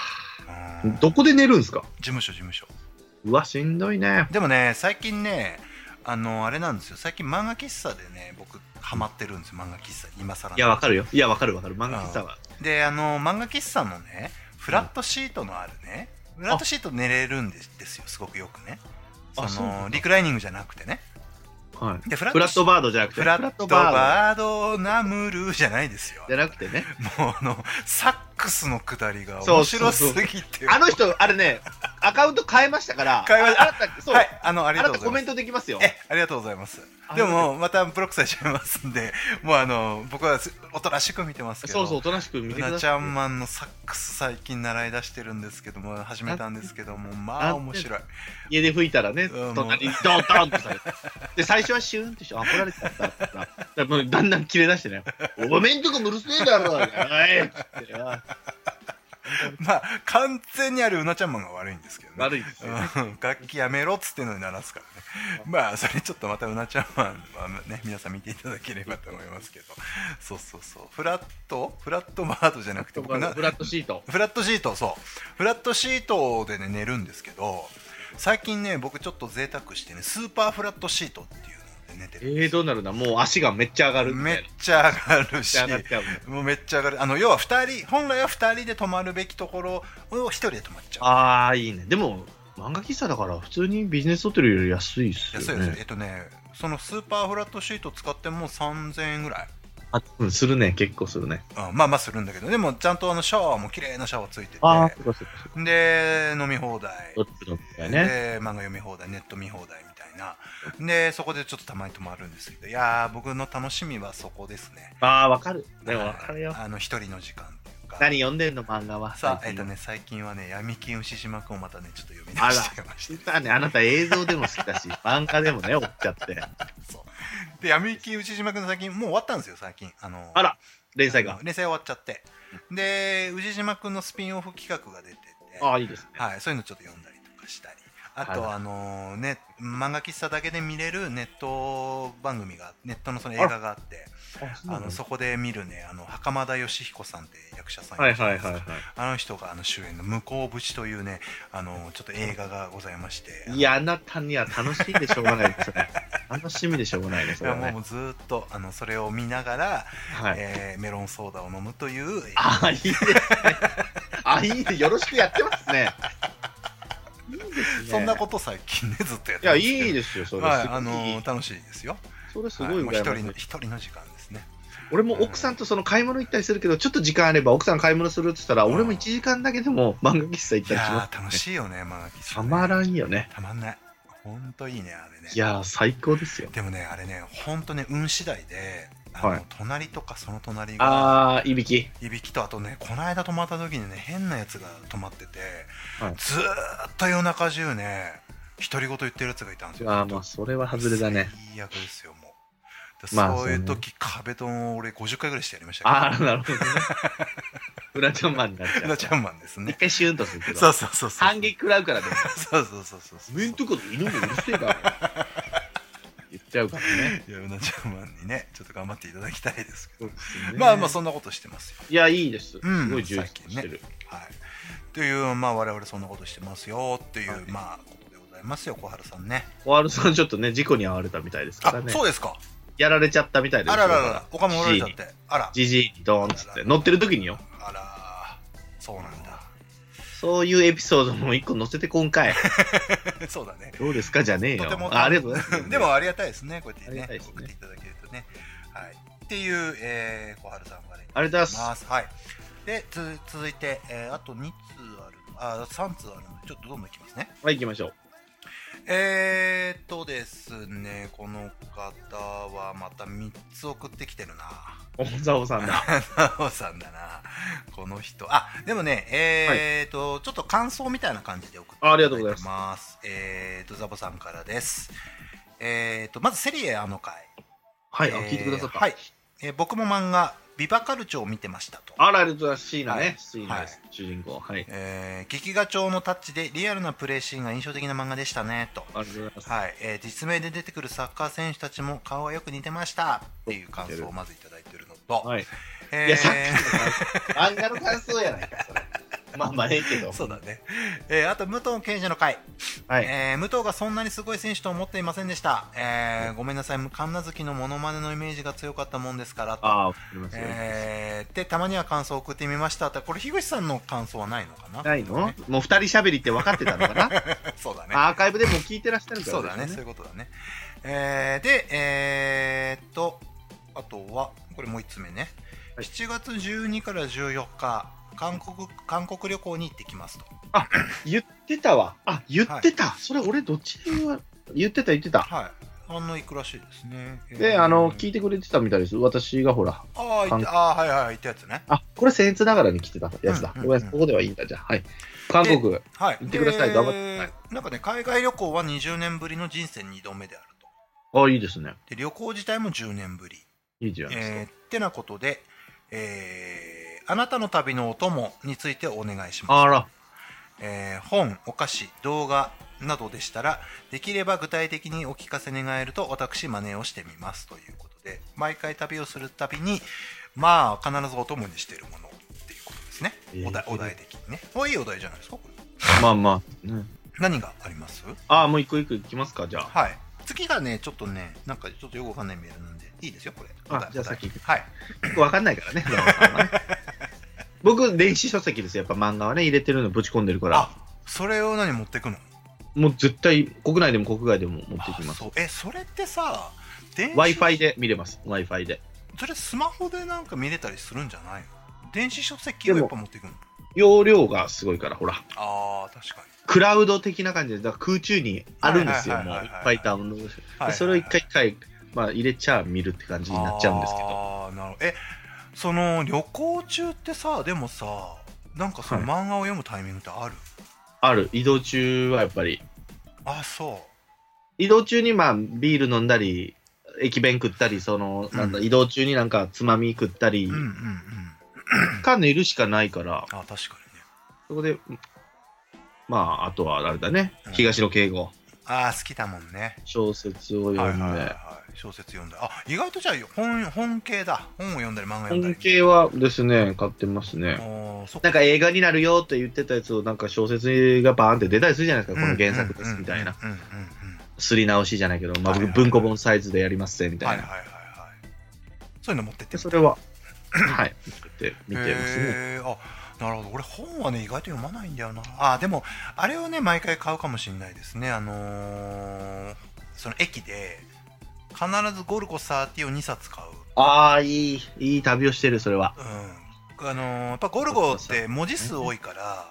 うん。どこで寝るんですか？事務所事務所。うわ、しんどいね。でもね最近ねあのあれなんですよ。最近漫画喫茶でね僕ハマってるんですよ漫画喫茶今更いや、わかるよ。いや、わかるわかる。漫画喫茶は。であの漫画喫茶のねフラットシートのあるね、フラットシート寝れるんですですよすごくよくねそのリクライニングじゃなくてねはい。でフラフラットバードじゃなくて、フラットバードナムルじゃないですよじゃなくてね。*laughs* もうあのサックスの下りが面白すぎてあの人、あれね、アカウント変えましたから、変えました。ああなた、そう、はいあのありあがとうございます。コメントできますよ。えありがとうございます。あでもまたブロックされちゃいますんでもうあの僕はすおとなしく見てますけど。そうそう、おとなしく見てくださちゃんマンのサックス最近習い出してるんですけども始めたんですけどもまあ面白い。家で吹いたらね、うん。隣にドンドンとされて。で、最初はシューンってして、あ、怒られてた。んだんだん切れ出してね、おめんとこもうるせえだろ、おい。っつってあ *laughs* まあ完全にあるうなちゃんマンが悪いんですけどね。悪いですよね。うん。楽器やめろっつってんのに鳴らすからね。まあそれちょっとまたうなちゃんマンはね皆さん見ていただければと思いますけど。そうそうそう。フラット？フラットバードじゃなくて僕なフラットシート。フラットシートそう。フラットシートでね寝るんですけど最近ね僕ちょっと贅沢してねスーパーフラットシートっていう寝てえるー、どうなるんだもう足がめっちゃ上がるめっ。ちゃ上がるしもうめっちゃ上がるあの要は2人本来は2人で泊まるべきところを1人で泊まっちゃうああ、いいね。でも、漫画喫茶だから、普通にビジネスホテルより安いっすよ安いですえね。っとねそのスーパーフラットシート使っても3000円ぐらい、あ、うん、するね。結構するね。うん、まあまあするんだけどでもちゃんとあのシャワーも綺麗なシャワーついてて。で飲み放題ね。で漫画読み放題ネット見放題いなでそこでちょっとたまに泊まるんですけどいやー僕の楽しみはそこですねああ、わかる。でもわかるよ。あの一人の時間っていうか何読んでんの漫画は。さあえっ、最近とね最近はね闇金牛島くんをまたねちょっと読み出してましてさあね、あなた映像でも好きだし、*laughs* 漫画でもね、追っちゃって。で闇金牛島くんの最近もう終わったんですよ最近あのあら、連載が。連載終わっちゃってで牛島くんのスピンオフ企画が出ててああ、いいですね。はい、そういうのちょっと読んだりとかしたりあと、あのね漫画喫茶だけで見れるネット番組がネットのその映画があってあのそこで見るねあの袴田義彦さんって役者さんいはいるじゃないはいはいはあの人があの主演の「向こう淵」というねあのちょっと映画がございましてい。いや、あなたには楽しいでしょうがないですね。*laughs* 楽しみでしょうがないね、そいやれはね。もうずーっとあのそれを見ながら、はい。えーメロンソーダを飲むというああ、いいですね。あ、いいね。よろしくやってますね。いいですね。そんなこと最近ねずっとやっいや、てますけどいいですよ、それ。はいあの楽しいですよそれすごい一羨ましい人の一人の時間ですね俺も奥さんとその買い物行ったりするけど、ちょっと時間あれば奥さん買い物するって言ったら、うん俺も1時間だけでも漫画喫茶行っいたりしまやー楽しいよね漫画喫す。茶ねたまらんよね。たまんないほんといいねあれねいやー、最高ですよ。でもねあれねほんとね運次第ではい隣とかその隣があー、いびき。いびきとあとねこの間泊まった時にね変なやつが泊まってて、はいずーっと夜中中ね独り言言ってるやつがいたんですよあー、まあ、それは外れだね。最悪ですよもうでまあそういうそうね時壁ドンを俺50回ぐらいしてやりましたけどあー、なるほどね。*laughs* 裏ちゃんマンになっちゃう。うなちゃんマンですね一回シューンとするけど。そうそうそうそう反撃食らうからね。*laughs* そうそうそうそうそうメンとこ犬もうるせえから。言っちゃうからね。*laughs* いやうなちゃんマンにねちょっと頑張っていただきたいですけど、ね。まあまあそんなことしてますよ。いや、いいです。すうんごい充実してる。はい。というまあ我々そんなことしてますよっていう、はい。まあことでございますよ小春さんね。小春さん、ちょっとね、事故に遭われたみたいですかあらね。そうですか。やられちゃったみたいですあららららおかもおられちゃって。あら。じじいにドーンっつって、乗ってる時によ。あらそうなんだそういうエピソードも一個載せて今回。*laughs* そうだねどうですか？じゃねえよ。とてもあありがとうございます。でもありがたいですねこうやってねね送っていただけるとねはいっていう、えー、小春さんがねありがとうございます。ますはいでつ続いて、えーあと2通あるあ3通あるのでちょっとどんどんいきますねはい、行きましょう。えーっとですねこの方はまた3つ送ってきてるな。おざおさんだ。*laughs* なおさんだな。この人。あでもねえーっと、ちょっと感想みたいな感じで送ってあありがとうございます。えーっとザボさんからです。えーっとまずセリエあの回。はい、あ、えー聞いてくださった。はい、えー僕も漫画ビバカルチョを見てましたとあら、ありがとうございます。椎名はいね。椎名です。主人公。はい。えー劇画調のタッチでリアルなプレーシーンが印象的な漫画でしたねとありがとうございます。はい、えー実名で出てくるサッカー選手たちも顔がよく似てましたっていう感想をまずいただいているのと、はい。えーいや、さっきの漫画の感想やないか、それ。*laughs* まあまあ、ええけど。そうだね、えーあと武藤刑事の回、はい。えー武藤がそんなにすごい選手と思っていませんでした、えーごめんなさい。神奈月のモノマネのイメージが強かったもんですから。とああ、わかりますよ。えーでたまには感想を送ってみました。ってこれ樋口さんの感想はないのかな？ないの？もう二人喋りって分かってたのかな？*laughs* そうだね。アーカイブでも聞いてらっしゃるから。そうだね、そういうことだね。えーで、えーっと、あとは、これもう1つ目ね。はい。7月12から14日、韓国、韓国旅行に行ってきますと。言ってたわ。あ、言ってた。それ俺どっちで言ってた言ってた。はい。あの、行くらしいですね。で、あの、聞いいてくれてたみたいです。私がほら。ああー、はいはい、行ったやつね。あ、これ僭越ながらに来てたやつだ。うんうんごめん、ここではいいんだ、じゃあ。はい。韓国。はい。行ってくださいで頑張ってはいなんかね、海外旅行は20年ぶりの人生2度目であると。あ、いいですね。で、旅行自体も10年ぶり。いいじゃないですか。えーってなことで、えーあなたの旅のお供についてお願いします。あら。えー本、お菓子、動画などでしたら、できれば具体的にお聞かせ願えると私真似をしてみますということで、毎回旅をするたびに、まあ、必ずお供にしているものっていうことですね。えーお題お題的にね。おいいお題じゃないですか、これ。まあまあ。ね、何があります？あ、もう一個一個いきますか、じゃあ。はい。次がね、ちょっとね、なんかちょっとよくわかんないメールなんで、いいですよ、これ。あじゃあ先はい。わかんないからね僕、電子書籍ですよ。やっぱ漫画はね、入れてるのぶち込んでるからあ。、それを何持ってくの？もう絶対、国内でも国外でも持ってきますあそ。うえ、それってさ、電子 Wi-Fi で見れます。Wi-Fi で。それスマホでなんか見れたりするんじゃないの？電子書籍をやっぱ持っていくの？容量がすごいから、ほら。ああ確かクラウド的な感じで、だから空中にあるんですよ、はいはいはいはいもういっぱいダウンロードして。に、はいでそれを一回一回、まあ、入れちゃ見るって感じになっちゃうんですけど。ああなるほどえその旅行中ってさでもさなんかその漫画を読むタイミングってある、ある。移動中はやっぱり。あそ移動中にまあ、ビール飲んだり、駅弁食ったり、その、なんだ、うん。移動中になんかつまみ食ったり。ううんうんうん。か寝るしかないから、あ確かにね。そこで、まあ、あとはあれだね。うん、東野敬吾、ああ好きだもんね。小説を読んで、はいはいはいはい小説読んだ。あ意外とじゃあ本本系だ。本を読んだり漫画読んだり。本系はですね、買ってますね。なんか映画になるよって言ってたやつを、なんか小説がバーンって出たりするじゃないですか、この原作ですみたいな。うんうんうん。うんすり直しじゃないけど、まあ、文庫本サイズでやりますぜみたいな。はいはいはいはい。そういうの持ってって。でそれは、はい、見て見てますね。あなるほど。俺本はね意外と読まないんだよな。あでもあれをね毎回買うかもしれないですね。あのーその駅で必ずゴルゴ30を2冊買う。ああ、いい、いい旅をしてる、それは。うん。あのーやっぱゴルゴって文字数多いから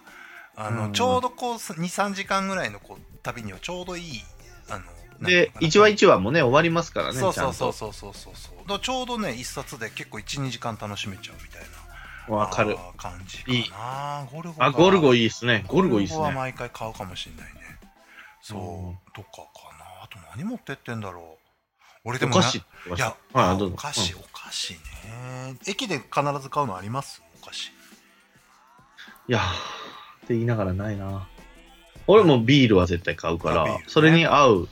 あの、うん。ちょうどこう23時間ぐらいのこう旅にはちょうどいいあのでの、かな。1話1話もね、終わりますからね、そうそ。うそうそうそう。そうそうちょうどね一冊で結構12時間楽しめちゃうみたいなわかる。感じかいい。なゴルゴあ、ゴルゴいいいっすね。ゴルゴいいっすはね。毎回買うかもしれないね。そううん。とかかな。あと何持ってってんだろう俺でもなお菓子いや、はい。お菓子、うん。お菓子ね。駅で必ず買うのあります？お菓子。いやーって言いながらないな。俺もビールは絶対買うから、ね。それに合う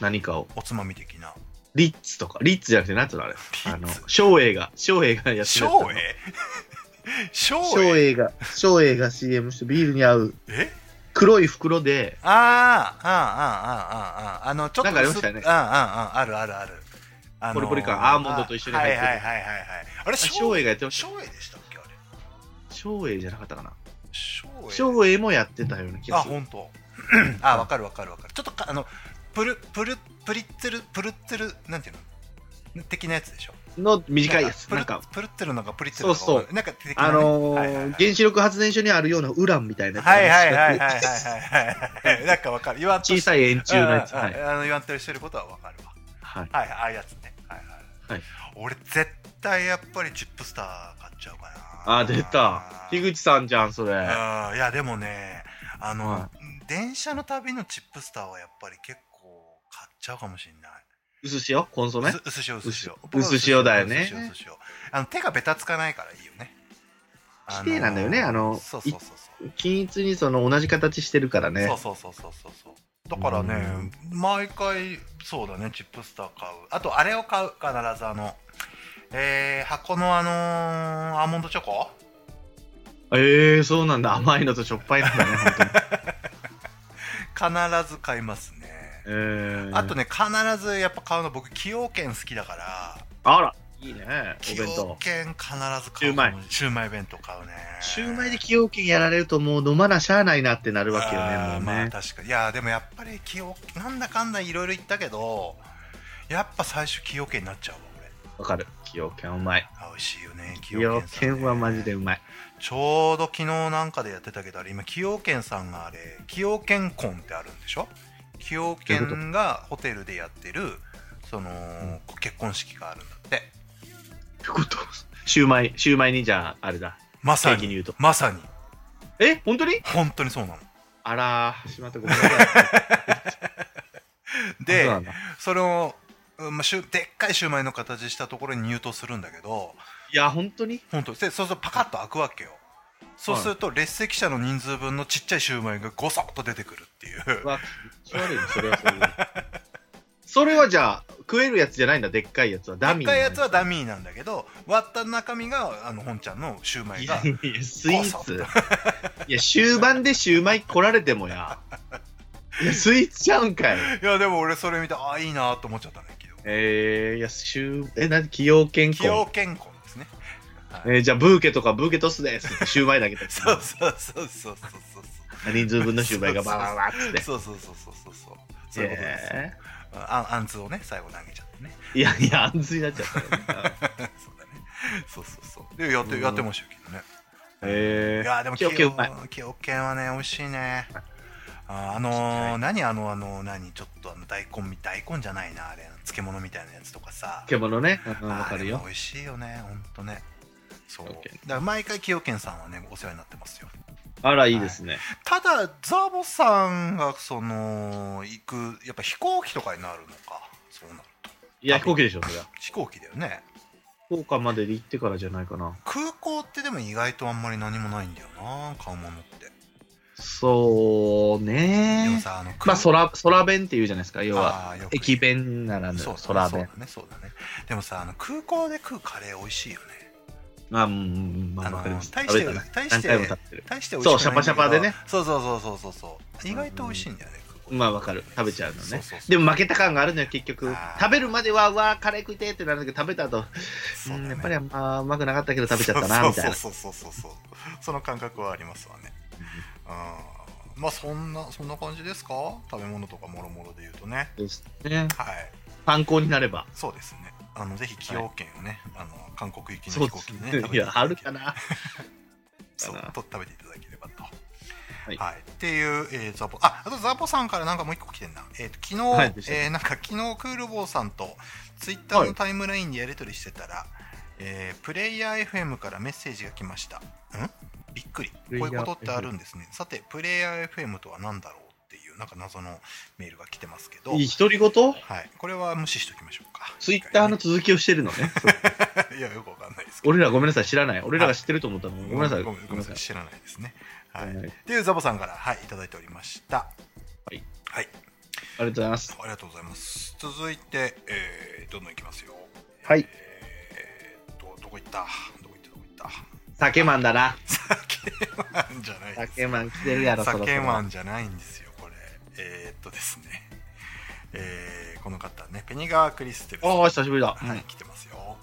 何かを。おつまみ的な。リッツとか、リッツじゃなくて、なんつうのあれ？あのリッツ、翔英が、翔英がやってる。照英？*laughs* 照翔英英が、翔英が CM してビールに合う。え？黒い袋で、あーあーあーあーあーあーあのちょっとなんかありましたよね。あーあーあーあるあるある。あのポリポリ感アーモンドと一緒に入ってる。はいはいはいはいはいあれ翔英がやってました。照英でしたっけあれ？翔英じゃなかったかな。照英。もやってたような気あがする。本当あ *clears throat* わかるわかるわかる。ちょっとかあのプルプルプリッツルプルッツルなんていうの？的なやつでしょ？の短いやつ。なんか、プルってるのかプリってるのかそうそう。なんかあのはいはいはい。ー、原子力発電所にあるようなウランみたいなやつ。はいはいはいはいはいはいはい。*laughs* なんかわかる。言わんと小さい円柱のやつ。あの言わんとしてることはわかるわ。はい。はいはいああいうやつね。はいはい、はい。俺絶対やっぱりチップスター買っちゃうかな。あ、出た。樋口さんじゃん、それ。うん。いやでもねあの、は電車の旅のチップスターはやっぱり結構買っちゃうかもしれない薄塩？コンソメ？薄薄塩薄塩。薄薄塩だよね。薄塩薄塩あの手がベタつかないからいいよね綺麗なんだよね。あのそうそうそうそう。均一にその同じ形してるからね。そう。そうそうそうそうそう。だからね毎回そうだね。チップスター買う。あとあれを買う必ずあのえー、箱のあのーアーモンドチョコ？ええー、そうなんだ。甘いのとしょっぱいのだね。*laughs* 必ず買いますね、えー、あとね必ずやっぱ買うの僕崎陽軒好きだからあら、いいね、お崎陽。軒必ず買うシューマイシューマイ弁当買うねシューマイで崎陽軒やられるともう飲まなしゃあないなってなるわけよね、もうね。まあ確かにいやでもやっぱり崎陽なんだかんだいろいろ言ったけどやっぱ最初崎陽軒になっちゃうわ俺わかる。崎陽軒うまい。あ美味しいよね崎崎陽軒はマジでうまい。ちょうど昨日なんかでやってたけどあれ今崎陽軒さんがあれ崎陽軒婚ってあるんでしょ？崎陽軒がホテルでやってるその、結婚式があるんだって。ってこと？シューマイ、シューマイにじゃあ、あれだ。まさに。言うと。まさに。え？本当に？本当にそうなの。あらー、しまった。ごめんなさい。*laughs* でそれを、うんまあ、シュでっかいシューマイの形したところに入刀するんだけど。いや、本当に？本当。でそうするとパカッと開くわけよそうすると列席者の人数分のちっちゃいシューマイがゴソッと出てくるっていう気持ち悪いね、それはそれで。それはじゃあ、食えるやつじゃないんだ、でっかいやつは。ダミーの。でっか？いやつはダミーなんだけど割った中身があの本ちゃんのシューマイがいやいや、スイーツ。いや、終盤でシューマイ来られてもや。いや、スイーツちゃうんかい。いやでも俺それ見てああいいなと思っちゃったねえー、いや、シュー、え、なに、崎陽軒崎陽婚。健康えー、じゃあ、ブーケとかブーケトスです。って。シューマイだけで。*laughs* そうそうそうそうそうそう人数分のシューマイがババババッつって。そうそうそうそう。そうそうそういうことですよ、えああんつをね最後投げちゃってね。ーいやいや、あんずになっちゃったよ。*laughs* ね。そうだね。そうそうそうでやってうんやってましたけどね。えいやでも崎陽軒はね美味しいね。ああのー、何あのあの何ちょっとあの大根み大根じゃないなあれ漬物みたいなやつとかさ。獣ね。うんるよ。あれも。美味しいよねほんとねそうだから毎回崎陽軒さんはねお世話になってますよあら、いいですね。ただザボさんがその行くやっぱ飛行機とかになるのか？そうなるといや、飛行機でしょ、それは。*laughs* 飛行機だよね福岡までで行ってからじゃないかな。空港ってでも意外とあんまり何もないんだよな買うものってそうでもね。さあのまあ、空、空弁って言うじゃないですか。要は、あーよく駅弁ならぬそう空そう。だねそうだねでもさあの空港で食うカレー美味しいよねあ、うん、うん、まあ、わかりました。な大して何回も食べてる。大して美味しいそうシャパシャパでね。そうそうそうそうそうそう。意外と美味しいんだよねまあ、わかる。食べちゃうのね。でも負けた感があるのよ、結局。食べるまでは、うわー、カレー食いてーってなるんだけど、食べた後、そうやっぱり、まあ、うまくなかったけど食べちゃったな、みたいな。そうそう。そうそうその感覚はありますわね。うん。まあそんなそんな感じですか？食べ物とかもろもろで言うとね。ですね。はい。参考になれば。そうですね。あのぜひ崎陽軒をね、あの韓国行きの飛行機すね。いや、あるただけかな。*laughs* そうかなと食べていただければと。はい。っていう、えーザボああとザボさんからなんかもう一個来てんな、えーと昨日、はいえーなんか昨日クールボーさんとツイッターのタイムラインでやり取りしてたら、えープレイヤー FM からメッセージが来ました。ん？びっくり。こういうことってあるんですね。さてプレイヤー FM とは何だろう？なんか謎のメールが来てますけどいい独り言？はい、これは無視しておきましょうかツイッターの続きをしてるのね。*laughs* いやよくわかんないですけど俺らごめんなさい、知らない。俺らが知ってると思ったの。ごめんなさい。ごめんなさい知らないですねはい、はいっていうザボさんからはいいただいておりましたはいはいありがとうございます。ありがとうございます。続いて、えー、どんどんいきますよ。はい。えー、ど、どこ行った？どこ行った？どこ行った？酒マンだな。酒マンじゃないです。酒マン来てるやろ、そろそろ酒マンじゃないんですよ。えー、っとですね。えー、この方ね、ペニガー・クリステルさん。ああ、久しぶりだ。ははいい、。来てますよ。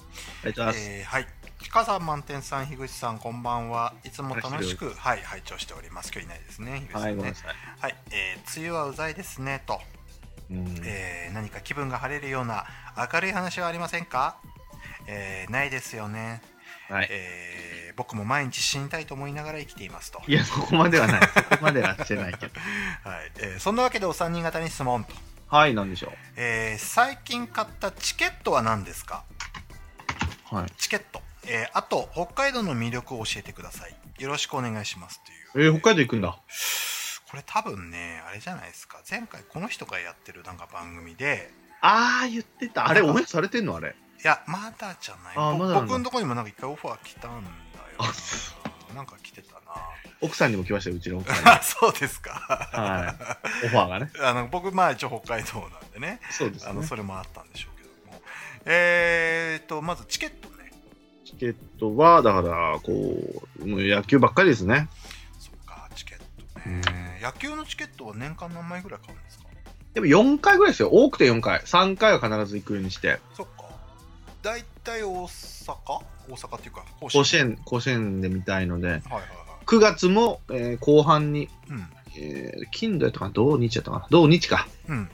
ありがとうございます。えー、はい。火山満点さん、樋口さん、こんばんは。いつも楽しく、はい、拝聴しております。今日いないですね、樋口さんね。はい。はい、えー、梅雨はうざいですね、と。うんえー何か気分が晴れるような明るい話はありませんか、えーないですよね、はい。えー僕も毎日死にたいと思いながら生きていますと、いや、そこまではない。*laughs* そこまではしてないけど。はいえーそんなわけでお三人方に質問と、はい、なんでしょえー最近買ったチケットは何ですか？う。はい。チケット、えーあと北海道の魅力を教えてくださいよろしくお願いしますというえー、北海道行くんだ。これ多分ねあれじゃないですか前回この人がやってるなんか番組であー、言ってた。あれ、応援されてんのあれ。いやまだじゃないま僕のところにもなんか一回オファー来たんななんか来てたな奥さんにも来ましたよ、うちの奥さんに。*laughs* あそうですかはい。オファーがね。*laughs* あの僕まあ一応北海道なんでねそうですね。あのそれもあったんでしょうけどもえー、とまずチケットねチケットは、だから、こう、もう野球ばっかりですね。そっかチケットね、野球のチケットは年間何枚ぐらい買うんですか？でも4回ぐらいですよ。多くて4回。3回は必ず行くようにして。そっか大体大阪？大阪っていうか甲甲子園、甲子園で見たいので、はいはいはい。9月も、えー後半に、うん。えー金土やったかな？土日やったかな？土日か。うん。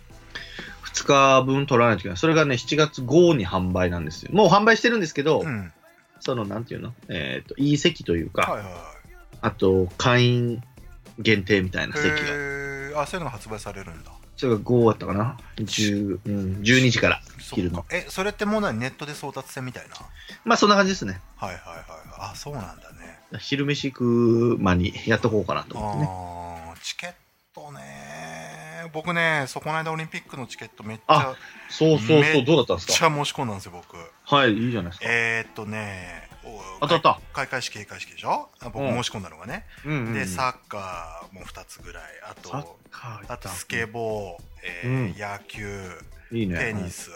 2日分取らないといけない。それがね、7月5に販売なんですよ。もう販売してるんですけど、うん。その、なんていうの？えっ、と、いい席というか、はいはいはい。あと、会員限定みたいな席が。へー。あそういうのが発売されるんだそれが5だったかな ?10、うん、12時から。そ昼のえそれってもう何ネットで争奪戦みたいな？まあ、そんな感じですね。はいはいはいあそうなんだね昼飯食う間にやっとこうかなと思ってね。あーチケットね僕ねそこの間オリンピックのチケットめっちゃあそうそうそう、どうだったんですか？めっちゃ申し込んだんですよ僕はい、いいじゃないですか。えー、っとねお当たった。開会式閉会式でしょ？あ僕うん申し込んだのがね、うんうんうんでサッカーも2つぐらいあとあとスケボー、えーうん野球いいね。テニス、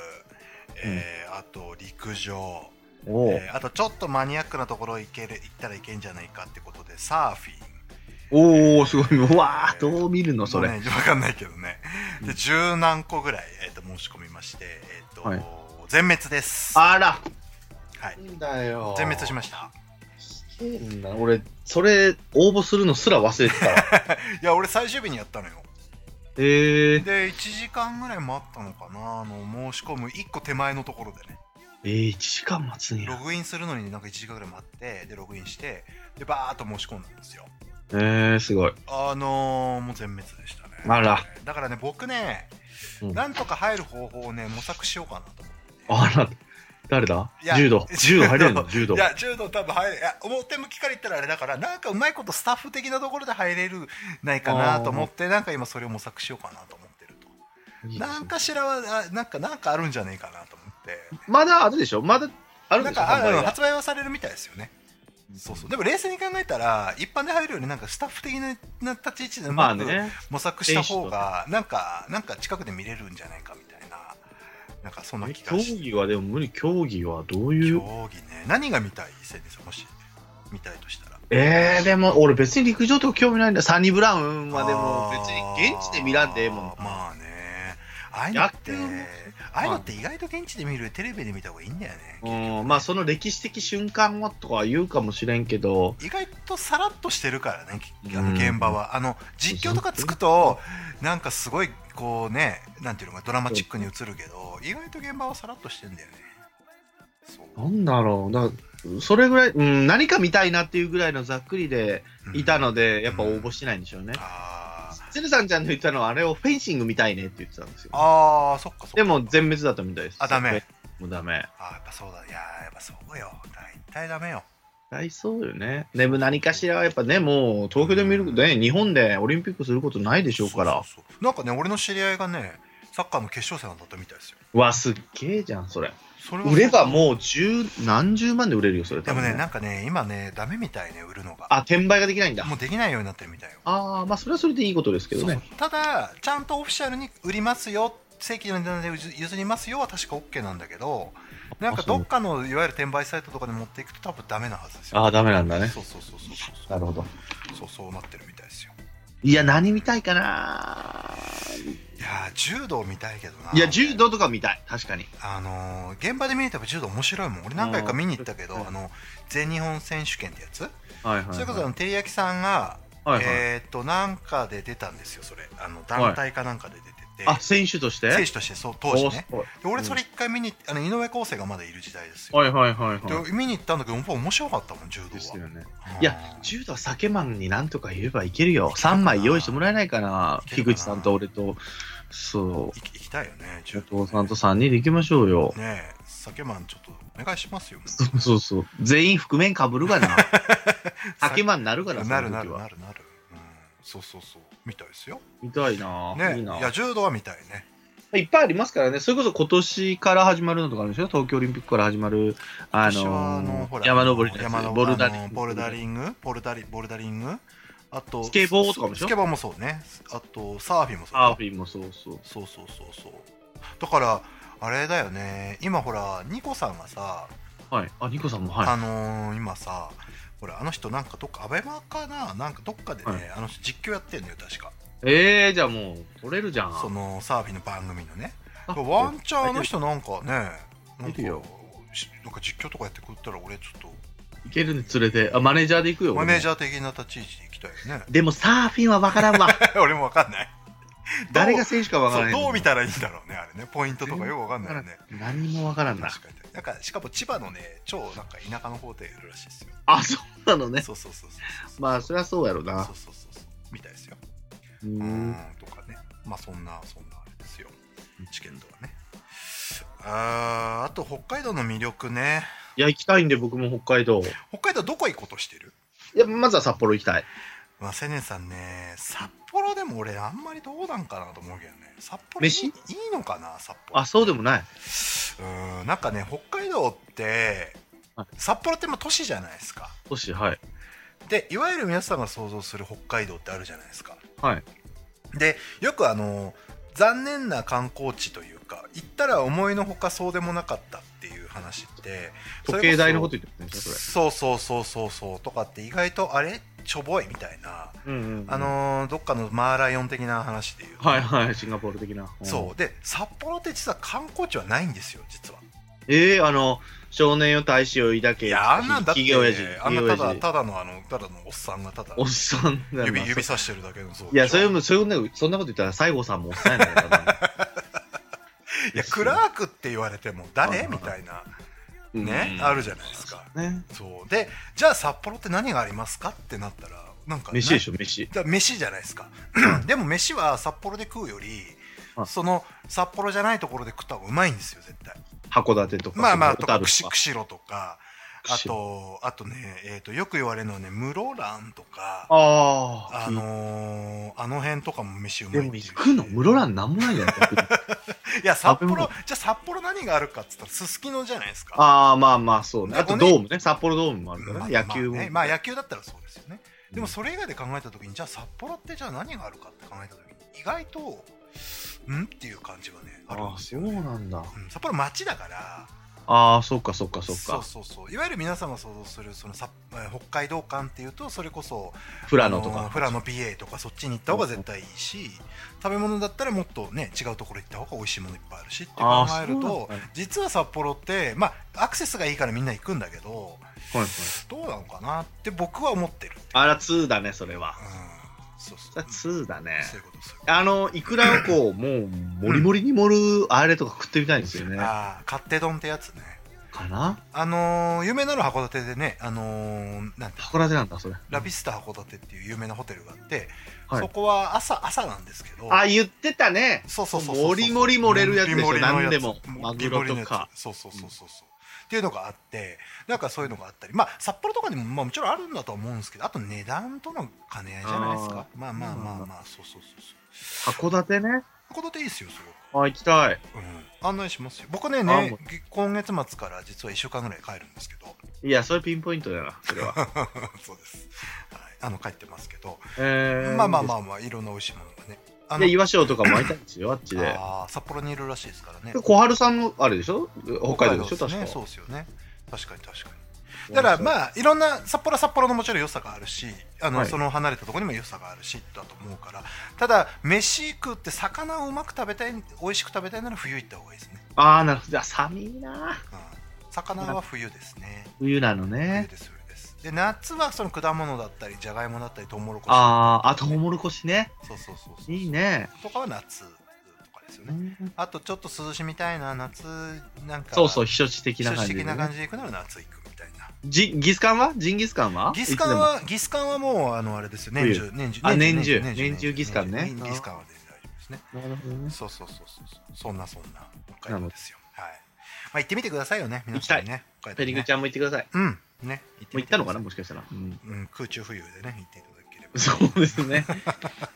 えーあと陸上、おうえーあとちょっとマニアックなところ行ける行ったらいけんじゃないかってことでサーフィンおー、すごい。うわー、どう見るの、それ。ね、わかんないけどね。で、十何個ぐらい、えー、と申し込みまして、えっ、と、はい全滅です。あら。はい。んだよ全滅しました。俺、それ、応募するのすら忘れてたわ。*laughs* いや、俺最終日にやったのよ。えー、で、1時間ぐらい待ったのかな、あの、申し込む1個手前のところでね。えー、1時間待つんやロ。グインするのになんか1時間ぐらい待って、で、ログインして、で、バーっと申し込んだんですよ。えー、すごい。あのー、もう全滅でしたね。あら。だからね、僕ね、うんなんとか入る方法をね、模索しようかなと思って。あら、誰だ？柔道。柔道入れるの？柔道い。や、柔道多分入れ、いや、表向きから言ったらあれだから、なんかうまいことスタッフ的なところで入れるないかなと思って、なんか今それを模索しようかなと思ってると。いいなんかしらは、あなんか、なんかあるんじゃねえかなと思って。まだあるでしょ？まだあるんなんでしょ？かあの販売が発売はされるみたいですよね。そうそう。でも冷静に考えたら、一般で入るよりなんかスタッフ的な立ち位置でうまくまあね。模索した方が、なんか、なんか近くで見れるんじゃないかみたいな、なんかそんな気競がして。技はでも無理、競技はどういう？競技ね。何が見たいせいですもし見たいとしたら。えー、でも俺別に陸上とか興味ないんだ。サニブラウンはでも別に現地で見らんでええもんな。まあね。ああいうのってああいうのって意外と現地で見るテレビで見た方がいいんだよね。うん、まあその歴史的瞬間はとかは言うかもしれんけど、意外とさらっとしてるからね、現場は。あの、実況とかつくと、なんかすごい、こうね、なんていうのか、ドラマチックに映るけど、意外と現場はさらっとしてんだよね。なんだろう。だからそれぐらい、うん、何か見たいなっていうぐらいのざっくりでいたので、やっぱ応募しないんでしょうね。あー鶴さんちゃんの言ったのは、あれをフェンシング見たいねって言ってたんですよ。あー、そっかそっか。でも全滅だったみたいです。あダメ。もうダメ。あーやっぱそうだ。いやーやっぱそうよ。大体ダメよ。大そうよね。でも何かしらはやっぱね、もう東京で見ることね、日本でオリンピックすることないでしょうから。そうそうそうなんかね、俺の知り合いがね、サッカーの決勝戦だったみたいですよ。うわ、すっげえじゃん、それ。それは売ればもう十何十万で売れるよ、それ。でもね、多分なんかね、今ね、ダメみたいね、売るのが。あ、転売ができないんだ。もうできないようになってるみたいよ。ああ、まあそれはそれでいいことですけどそうね。ただ、ちゃんとオフィシャルに売りますよ、正規の値段で譲りますよは確か OK なんだけど、なんかどっかのいわゆる転売サイトとかに持っていくと多分ダメなはずですよ。ああ、ダメなんだね。そうそうそうそうそう。なるほど。そうそうなってるみたいですよ。いや、何見たいかないやー、柔道見たいけどな。いや、柔道とか見たい。確かに。あのー現場で見るとやっぱ柔道面白いもん。俺何回か見に行ったけど、うんあの、全日本選手権ってやつ、はいはい、それこそ照り焼きさんが、はいはいえーっと、なんかで出たんですよ、それ。あの、団体かなんかで出てってあ、選手として？選手としてそう当時ね俺それ一回見にあの井上康生がまだいる時代ですよ、はいはいはいはい。で見に行ったんだけど面白かったもん柔道はですよね。うんいや、柔道は酒マンになんとか言えばいけるよ。3枚用意してもらえないかな。樋口さんと俺と、そう。行きたいよね柔道さんと3人で行きましょうよ。ねえ酒マンちょっとお願いしますよそうそうそう。全員覆面かぶるがな。*laughs* 酒マンなるからなるなるなるなる、うん、そうそうそうみたいですよ。見たいな。ね。いいな。いや柔道は見たいね。いっぱいありますからね。それこそ今年から始まるのとかあるんでしょ東京オリンピックから始まる、あののほら山登りの山登ボルダリング。あのボルダリング？ボルダリボルダリング？あとスケボーとかもスケボーもそうね。あとサーフィンもそうサーフィンもそうそう。そうそうそうそう。だからあれだよね。今ほらニコさんがさ、はい。あ、ニコさんも、はい。あのー今さほらあの人なんかどっかアベマかな？なんかどっかでね、はいあの人実況やってんのよ確かえー、じゃあもう、取れるじゃん。そのサーフィンの番組のねあワンチャンあの人なんかねなんかなんか実況とかやってくれたら俺ちょっいけるね、連れて。あ、マネージャーで行くよ。とマネージャー。的な立ち位置で行きたいよねでもサーフィンは分からんわ。*laughs* 俺もわかんない *laughs* 誰が選手か分からない。どう見たらいいんだろうねあれねポイントとかよくわかんないよね何にも分からんな。確かになんかしかも千葉のね超なんか田舎の方でやるらしいですよあ、そうなのね。そうそうそうそうまあ、そりゃそうやろなそう。そうそうそうみたいですよううんん。とかねまあそんなそんなあれですよチケットはねあーあと北海道の魅力ねいや、行きたいんで、僕も北海道。北海道どこ行こうとしてる？いや、まずは札幌行きたい。まあ青年さんね札幌でも俺あんまりどうなんかなと思うけどね。札幌いい飯？いいのかな札幌あ、そうでもない。うんなんかね北海道ってはい。札幌ってまあ都市じゃないですか。都市、はい。でいわゆる皆さんが想像する北海道ってあるじゃないですか。はい。でよくあの残念な観光地というか行ったら思いのほかそうでもなかったっていう話って時計台のこと言ってるんですよ、そそうそうそうそうそうとかって意外とあれ？ちょぼいみたいな、れ。うんうん、あ、のーどっかのマーライオン的な話でいうと。はいはい、シンガポール的な。そう。で札幌って実は観光地はないんですよ実は。ええあの、少年よ大使を抱け。いやあんなんだってひげ親父。あんなただただのあのただのおっさんがただおっさん指指さしてるだけのそういや、そう。いういの、そういうの、そんなこと言ったら、西郷さんもおっさんやな *laughs* いかやクラークって言われても誰？うんみたいな。うんねあるじゃないですか。ね。そう。でじゃあ札幌って何がありますかってなったらなんか飯でしょょ、飯。飯じゃないですか。*clears throat* でも飯は札幌で食うよりうん。その札幌じゃないところで食った方がうまいんですよ絶対。函館とか。まあまあとか釧路とかあとあとねえーとよく言われるのはね室蘭とかああ。あのーあの辺とかも飯うまでもいっていう行くの？室蘭なんもないじゃん。逆に *laughs* いや札幌じゃあ札幌何があるかっつったらすすきのじゃないですかああ、まあまあ、そうね。であとドームね。札幌ドームもあるからまあね。野球も。まあねまあ野球だったらそうですよねうんでもそれ以外で考えた時にじゃあ札幌ってじゃあ何があるかって考えた時に意外とん？っていう感じがねあるんああ、そうですよねなんだ。うん札幌町だからああ、そっかそっかそうか。そうそういわゆる皆さんが想像するそのさえー北海道館っていうとそれこそ富良野とか。富良野 PA とかそっちに行った方が絶対いいし食べ物だったらもっとね違うところ行った方が美味しいものいっぱいあるしって考えると実は札幌ってまあアクセスがいいからみんな行くんだけどはいはい。どうなのかなって僕は思ってるあら、2だね、それは。うんそうそう。それは2だね。そういうことそういうこあの、いくらをこう、*laughs* もう、もりもりに盛るあれとか食ってみたいんですよね。とああ勝手丼ってやつね。かな？あのー有名なのは函館でねあのーなんて函館なんだ、それ。ラビスタ函館っていう有名なホテルがあって、はい。そこは朝朝なんですけどあ、言ってたね。そうそうそうそうもりもり盛れるやつでしょもりもりのやつ。何でも。マグロとかもりもりのやつそうそうそうそうそうっていうのがあってなんかそういうのがあったりまあ札幌とかにも、まあ、もちろんあるんだとは思うんですけどあと値段との兼ね合いじゃないですか。まあまあまあまあそうそうそうそう。函館ね。函館いいですよすごく。あ、行きたい。うん、案内しますよ。僕ねあね今月末から実は1週間ぐらい帰るんですけど。いや、それピンポイントだな、それは。*laughs* そうです、はい、あの帰ってますけど、えー、まあまあまあまあいろんな美味しいものがね。あで、岩塩とかも会いたいんですよ、あっちで。あー札幌にいるらしいですからね。で小春さんの、あれでしょ？北海道でしょ？確か。そうですよね。確かに確かに。だからあ、まあいろんな札幌は札幌のもちろん良さがあるしあの、はい。その離れたところにも良さがあるしだと思うから。ただ飯食って魚をうまく食べたい美味しく食べたいなら冬行った方がいいですね、あー、なるほど。じゃあ、寒いな。うん、魚は冬ですね。冬なの冬ね。冬ですで夏はその果物だったりじゃがいもだったりトウモロコシ。あー、あ、トウモロコシね。そうそうそうそういいね。とかは夏とかですよね。あとちょっと涼しみたいな夏なんかそうそう、避暑地的な避暑地的。な感じで行くなら夏行くみたいな。じギスカンは？ジンギスカンは？ギスカンはギスカンはもうあのあれですよ。年中年中あ年中。年中ギスカンね。ギスカンは全然大丈夫ですね。なるほどね。そうそうそうそうそんなそんな北海道ですよ。はい。まあ行ってみてくださいよね皆行きたい。さんね北海道ね。ペリグちゃんも行ってください。うんねもう行ったのかなももしかしたら。うんうん空中浮遊でね行っていただければそうですね。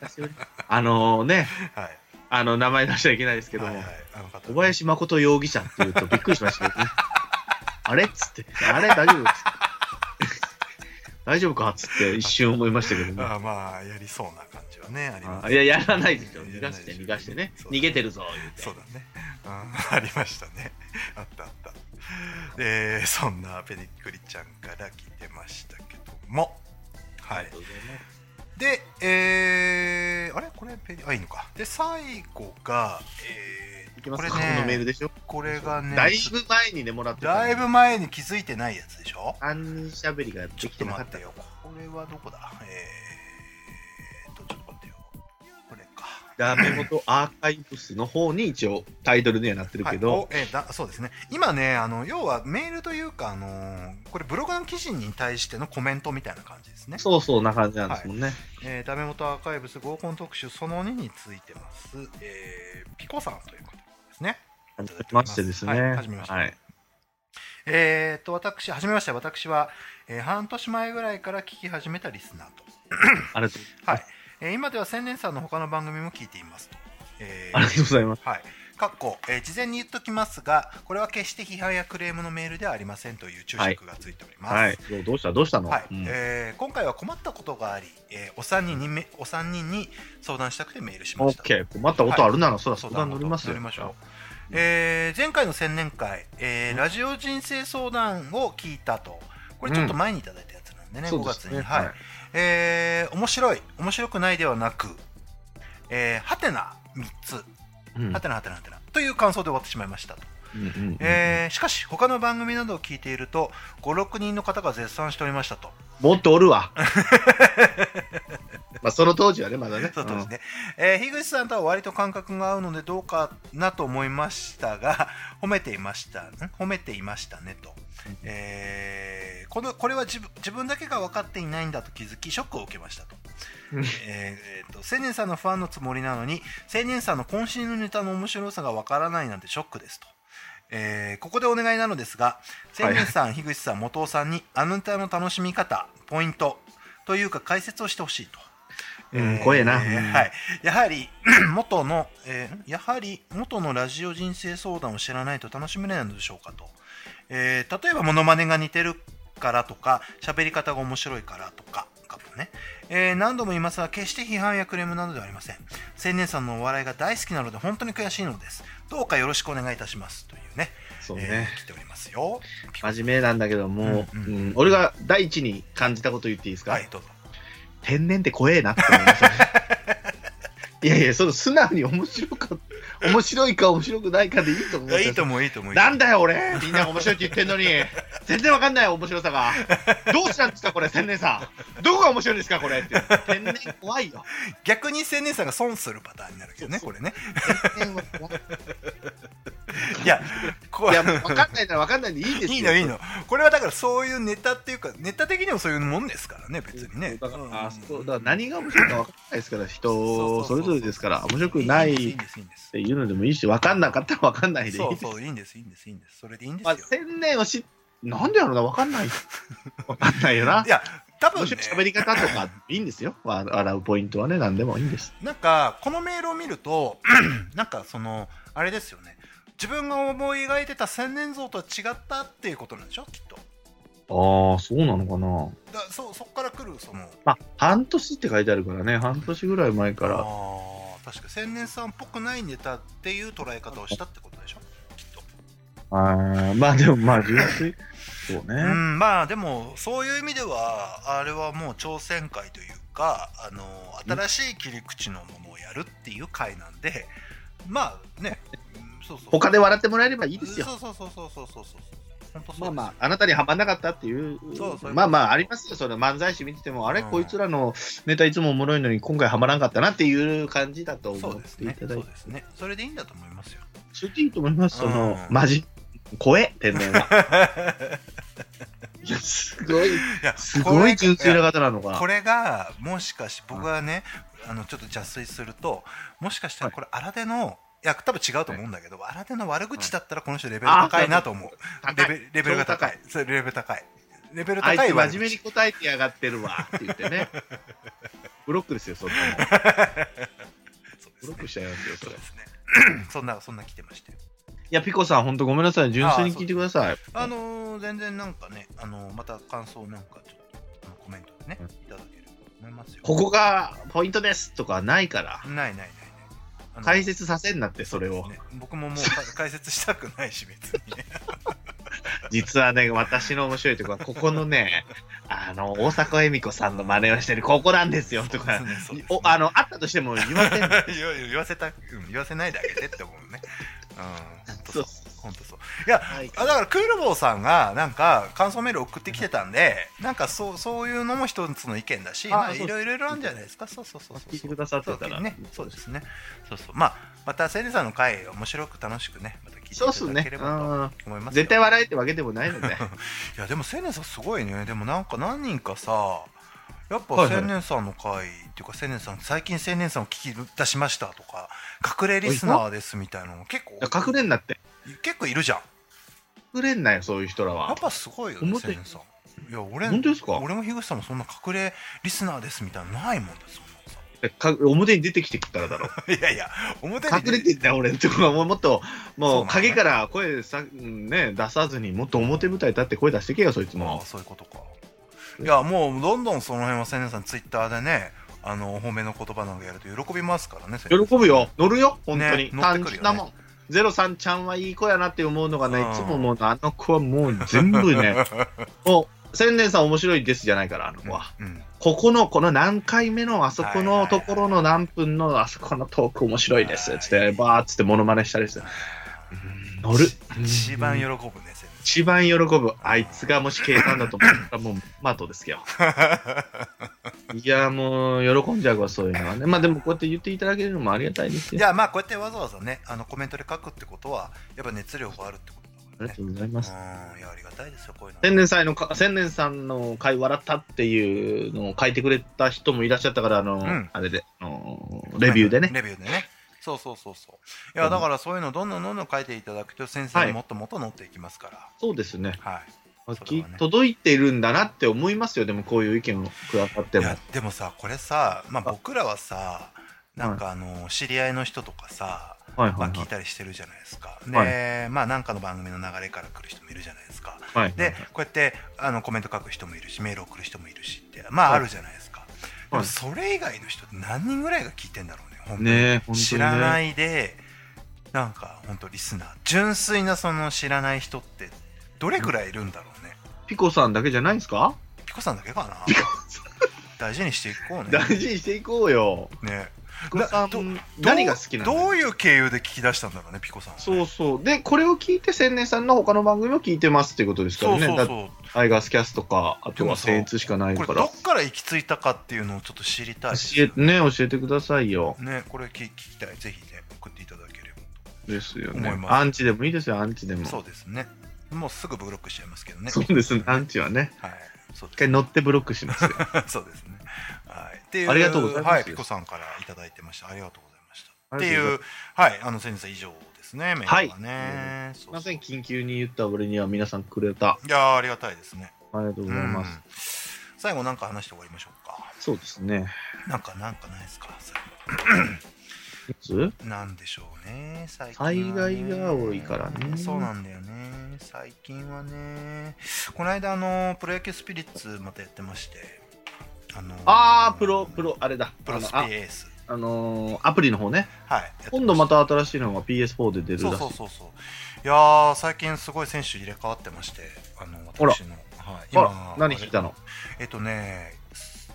久しぶりあのね、はいあの、名前出しちゃいけないですけども、はいはい小林誠容疑者っていうとびっくりしましたけどね。*laughs* あれっつって、あれ大丈夫っつって。大丈夫かっつって一瞬思いましたけどね。あまあやりそうな感じはねありますあいや、やらないでしょ。逃がして、逃がしてね。そう逃げてるぞ、言うて。そうだね、うん、ありましたねあったあった *laughs* でそんなペディクリちゃんから来てましたけども。はい。でえー、あれ？これペディあいいのか。で最後がえー、いきます。これねのメールでしょ？これがねだいぶ前にね、もらってた。だいぶ前に気づいてないやつでしょ？三人しゃべりがでちょっきてなかってたと待っよ。これはどこだ？えダメ元アーカイブスの方に一応タイトルにはなってるけはい。えーだそうですね。今ねあの要はメールというか、あのーこれブログの記事に対してのコメントみたいな感じですね、そうそうな感じなんですもんね。えーダメ元アーカイブス合コン特集その2についてます、えーピコさんという方ですね。はじめましてですね。はいめまして。はい。えー、と私はじめまして。私は、えー半年前ぐらいから聞き始めたリスナーと、ありがとうはいえー今では千年さんの他の番組も聞いていますと、えーありがとうございます。はい。かっこ、えー事前に言っときますが、これは決して批判やクレームのメールではありませんという注釈がついております。はい。どうどうした？どうしたの？はいうんえー今回は困ったことがあり、えーお三人にめお三人に相談したくてメールしました。オッケー。困ったことあるなら、そら相相談乗りますよ。乗りましょう。えー前回の千年会、えーラジオ人生相談を聞いたと、これちょっと前にいただいたやつなんでね、5そうですね月に。はい。えー面白い、面白くないではなく、えーはてな3つ、うん。はてなはてなはてなという感想で終わってしまいましたと。うんうんうんえーしかし他の番組などを聞いていると56人の方が絶賛しておりましたと。もっとおるわ。*laughs* まあ、その当時はね、まだね。そうですね、えー樋口さんとは割と感覚が合うのでどうかなと思いましたが褒めていましたん褒めていましたねと、えーこのこれは自分自分だけが分かっていないんだと気づきショックを受けましたと。うん。えーえーと千年さんのファンのつもりなのに千年さんの渾身のネタの面白さがわからないなんてショックですと、えーここでお願いなのですが千年さん、樋口さん元尾さんにあのネタの楽しみ方ポイントというか解説をしてほしいと、うん怖えな。ーうん。はい、やはり *clears throat* 元の、えーやはり元のラジオ人生相談を知らないと楽しめないのでしょうかと、えー例えばモノマネが似てるからとか喋り方が面白いからとかかもね、えー何度も言いますが決して批判やクレームなどではありません。千年さんのお笑いが大好きなので本当に悔しいのです。どうかよろしくお願いいたしますというねそうね。えー来ておりますよ。真面目なんだけども、うんうん。うん。俺が第一に感じたこと言っていいですか、はいどうぞ。天然って怖えなって思いましたね。*laughs* いやいや、その素直に面白か面白いか面白くないかでいいと思う。いやいいと思ういいと思うなんだよ俺。みんなが面白いって言ってんのに。全然わかんない面白さが。*laughs* どうしたんですかこれ千年さん。どこが面白いんですかこれ。って天然怖いよ。逆に千年さんが損するパターンになるけどねこれね。天然は怖いいやこいやもうわかんないならわかんないでいいですよ。いいのいいの。これはだからそういうネタっていうかネタ的にもそういうもんですからね別にね。だから,、うん。あそうだから何が面白いかわかんないですから人それぞれですから面白くないいっていうのでもいいしわかんなかったらわかんないでいいそうです。そういいんですいいんですいいんですそれでいいんですまあよ、千年を知なんでやろうなわかんない。わかんないよな。いや多分ね。喋り方とかいいんですよ。わ笑うポイントはね、何でもいいんです。なんかこのメールを見ると *clears throat* なんかそのあれですよね自分が思い描いてた千年像とは違ったっていうことなんでしょ？きっとああ、そうなのかな。だそそっから来るそのまあ、半年って書いてあるからね、半年ぐらい前かあら。ー確か千年さんっぽくないネタっていう捉え方をしたってことでしょ？きっとあーまあでも、まあ、純粋。*laughs* そうね。うん、まあでもそういう意味ではあれはもう挑戦会というかあの新しい切り口のものをやるっていう会なんでまあねうんそうそう。他で笑ってもらえればいいですよ。そうそうそうそうそうそうまあまあ、あなたにはまんなかったっていう、そうそう。まあまあ、ありますよ、その漫才師見てても、あれ、うんこいつらのネタいつもおもろいのに、今回はまらんかったなっていう感じだとそ思っていただいて、そうですね。それでいいんだと思いますよ。それでいいと思います、その、うん。マジ、怖え、天然は。*laughs* いや、すごい、いやすごい純粋な方なのかこれがもしかし僕はね、あのちょっと邪推するともしかしたらこれ荒手のいや多分違うと思うんだけど、荒手の悪口だったらこの人レベル高いなと思う、レベレベルが高い。それレベル高い。レベル高い真面目に口答えてやがってるわって言ってね。*laughs* ブロックですよ、そんなの。ブロックしちゃいますよ、それ。い *clears throat* そんなそんな来てましたよ。や、ピコさん、ほんとごめんなさい。純粋に聞いてください。あのー全然なんかねあのーまた感想なんかちょっとコメントでね、うん。いただければと思いますよ。ここがポイントですとかないから。ないないない解説させんなって、それを。ね僕ももうか *laughs* 解説したくないし別に *laughs* *laughs* 実はね、私の面白いところは、ここのね、あの、大迫恵美子さんの真似をしてる、ここなんですよ、とかねおあの、あったとしても言わせん言わ言わせた、うん言わせないであげてって思うね。うん、そう。本当そう。いや、はいあだからクールボーさんがなんか感想メール送ってきてたんで、なんかそうそういうのも一つの意見だし、いろいろあるんじゃないですか？そうそうそうそう。聞いてくださってたらそうね、そうですね。そうそう。まあまたセネさんの回面白く楽しくね、また聞いていただけ。ればとうん思いますよ。絶対笑えってわけでもないので。*laughs* いやでも千年さんすごいねでもなんか何人かさやっぱはいはい千年さんの回、っていうか千年さん最近千年さんを聞き出しましたとか隠れリスナーですみたいなの結構隠れんなって。結構いるじゃん隠れんなよ、そういう人らは。やっぱすごいよね表千年さんいや俺本当ですか？俺も樋口さんもそんな隠れリスナーですみたいなのないもんだそんなか表に出てきてきたらだろ。さ *laughs* いやいや表に隠れてんだよ、俺んとこは。もうもっと、もうそうなのね影から声さ、うんね、出さずに、もっと表舞台立って声出してけよ、そいつまあも。そういうことかいやもうどんどんその辺は千年さんツイッターでねあのお褒めの言葉なんかやると喜びますからね千年さん喜ぶよ。乗るよ、本当に。ね乗ってくるよね単純なもん。ゼロさんちゃんはいい子やなって思うのがね、うんいつももう、あの子はもう全部ね、*laughs* もう、千年さん面白いですじゃないから、あの子は。うんここの、この何回目のあそこのところの何分のあそこのトーク面白いです。つって、バーっつってモノマネしたりして。うん乗る。一番喜ぶね、先一番喜ぶ。あいつがもし計算だと思ったらもう、マートですけど。*laughs* いや、もう、喜んじゃうわ、そういうのはね。まあでも、こうやって言っていただけるのもありがたいですいや、まあ、こうやってわざわざね、あのコメントで書くってことは、やっぱ熱量があるってことありがだからね。とうございます。うん、いや、ありがたいですよ、こういうの。千年祭のか、千年さんの回笑ったっていうのを書いてくれた人もいらっしゃったから、あの、んあれで、あのレビューでね。レビューでね。そうそうそうそう。いや、だからそういうのどんどんどんどん書いていただくと、先生にもっともっと乗っていきますから。そうですね。はい。ねき届いてるんだなって思いますよ、でもこういう意見をくださってもいや。でもさこれさ、まあ、僕らはさなんかあの知り合いの人とかさ、まあ、はいはい聞いたりしてるじゃないですか。はで、まあなんかの番組の流れから来る人もいるじゃないですか。はい。はい。でこうやってあのコメント書く人もいるしメール送る人もいるしってまあはいあるじゃないですか。でもそれ以外の人って何人ぐらいが聞いてんだろうね本当に。ねえ、本当に、ね。知らないでなんか本当リスナー。純粋なその知らない人ってどれくらいいるんだろうね。ピコさんだけじゃないんですか？ピコさんだけかな大事にしていこうね。大事にしていこうよ。ねピコさんど、何が好きなのどういう経由で聞き出したんだろうね、ピコさんはね、そうそう。で、これを聞いて、千年さんの他の番組も聞いてますっていうことですかそうらね。だってそうそう。アイガースキャスとか、あとはでも僭越しかないから。どっから行き着いたかっていうのをちょっと知りたい教えて、ね、教えてくださいよ。ね、これ聞聞きたい。ぜひね、送っていただければですよねアンチでもいいですよ、アンチでも。そうですね。もうすぐブロックしちゃいますけどね。そうですね、アンチはね。はい。そう一で回乗ってブロックしますよ。す。*laughs* そうですね。はい。っていうありがとうございますはい、ピコさんからいただいてました。ありがとうございました。っていうう、はい、あの、先生以上ですね、メールがね。すいそうそうません、緊急に言った俺には皆さんくれた。いやーありがたいですね。ありがとうございます。うん最後なんか話して終わりましょうか。そうですね。なんか、なんかないですか？いつ？なんでしょうね、最近はね災害が多いからねそうなんだよね、最近はね。この間、あの、プロ野球スピリッツまたやってまして、あのあー、プロ、プロ、あれだ。プロスピあのエース。ああのーアプリの方ね。はい。今度また新しいのが PS4 で出るそうらしい。そうそうそう。いやー、最近すごい選手入れ替わってまして、あの、私の。はい、あら、何聞いたの？えっとね、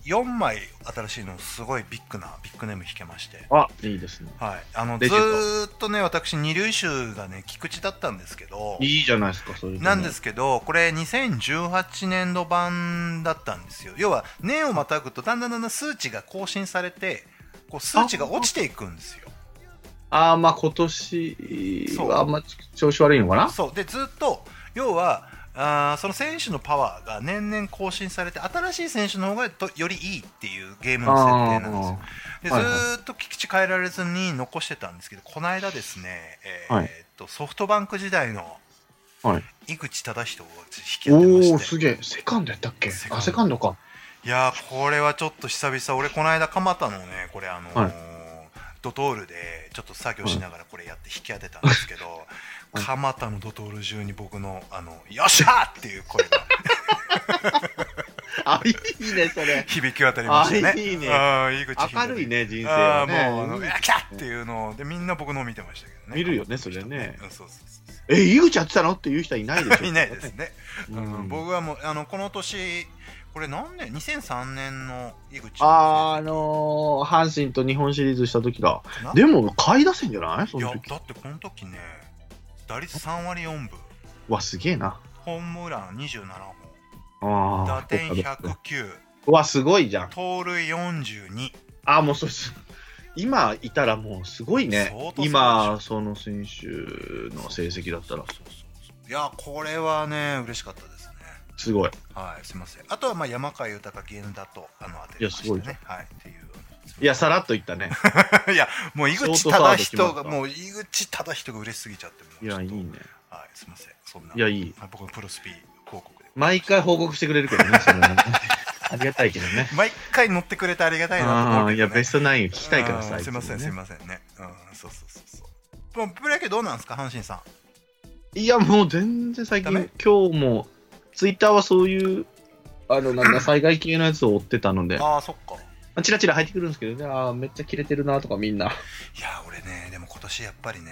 4枚新しいのすごいビッグなビッグネーム弾けまして。あ、いいですね。はい、あのずっとね私二流集がね菊池だったんですけど。いいじゃないですか、それ、なんですけどこれ2018年度版だったんですよ。要は年をまたぐとだんだんだんだん数値が更新されてこう数値が落ちていくんですよ。ああ、まあ今年はあんま調子悪いのかな？そう。でずっと要はあーその選手のパワーが年々更新されて新しい選手の方がとよりいいっていうゲームの設定なんですよ。でずはい。はいーっと菊池変えられずに残してたんですけどこの間ですね、えーはい。とソフトバンク時代のはい。井口忠人を引き当てまおお、してすげえ。セカンドやったっけ？セあ、セカンドか。いやーこれはちょっと久々。俺この間蒲田のねこれあのーはい。ドトールでちょっと作業しながらこれやって引き当てたんですけど、は *laughs* い蒲田のドトール中に僕のあの「よっしゃ! *laughs*」っていう声が *laughs* あ、いいね、それ。響き渡りましたね。あいいねあー井口明るいね、人生あはあーもうあの、ね。やきゃっていうのをでみんな僕のを見てましたけどね。見るよねそれねうんそうそうそうそえ、井口やってたの？っていう人はいないでしょ。う。いないですね。ううんん。僕はもうあのこの年これ何年 ?2003 年の井口あー、あのー、阪神と日本シリーズした時だ。な？でも、下位打線じゃない？そいやの時。だってこの時ね打率3割4分。わ、すげえな。ホームラン27あ本。あ。打点そうか109うわ、すごいじゃん。盗塁42あ、もうそうです。今いたらもうすごいね。今、その選手の成績だったら。そう、そうそうそう。いやこれはね嬉しかったですね。すごい。はいすいません。あとはまあ山川豊源田とあの当てすごいねはいっていういや、さらっと言ったね。*laughs* いやもう井口た人がもう井口忠人が嬉しすぎちゃってもういや、いいね。はいすいませんそんないや、いい。はい僕のプロスピ広告で毎回報告してくれるけどね、それはね *laughs* ありがたいけどね。毎回乗ってくれてありがたいなと思ああ、いや、ベストナイン聞きたいからさ。うんすいませんすいせん。ませんねうんそうそうそうそうもうプロ野球どうなんですか阪神さんいや、もう全然最近、今日も、ツイッターはそういう、あの、なんだ、*laughs* 災害系のやつを追ってたので、ああそっかチラチラ入ってくるんですけどね、ああ、めっちゃ切れてるなとかみんな。いや俺ねでも今年やっぱりね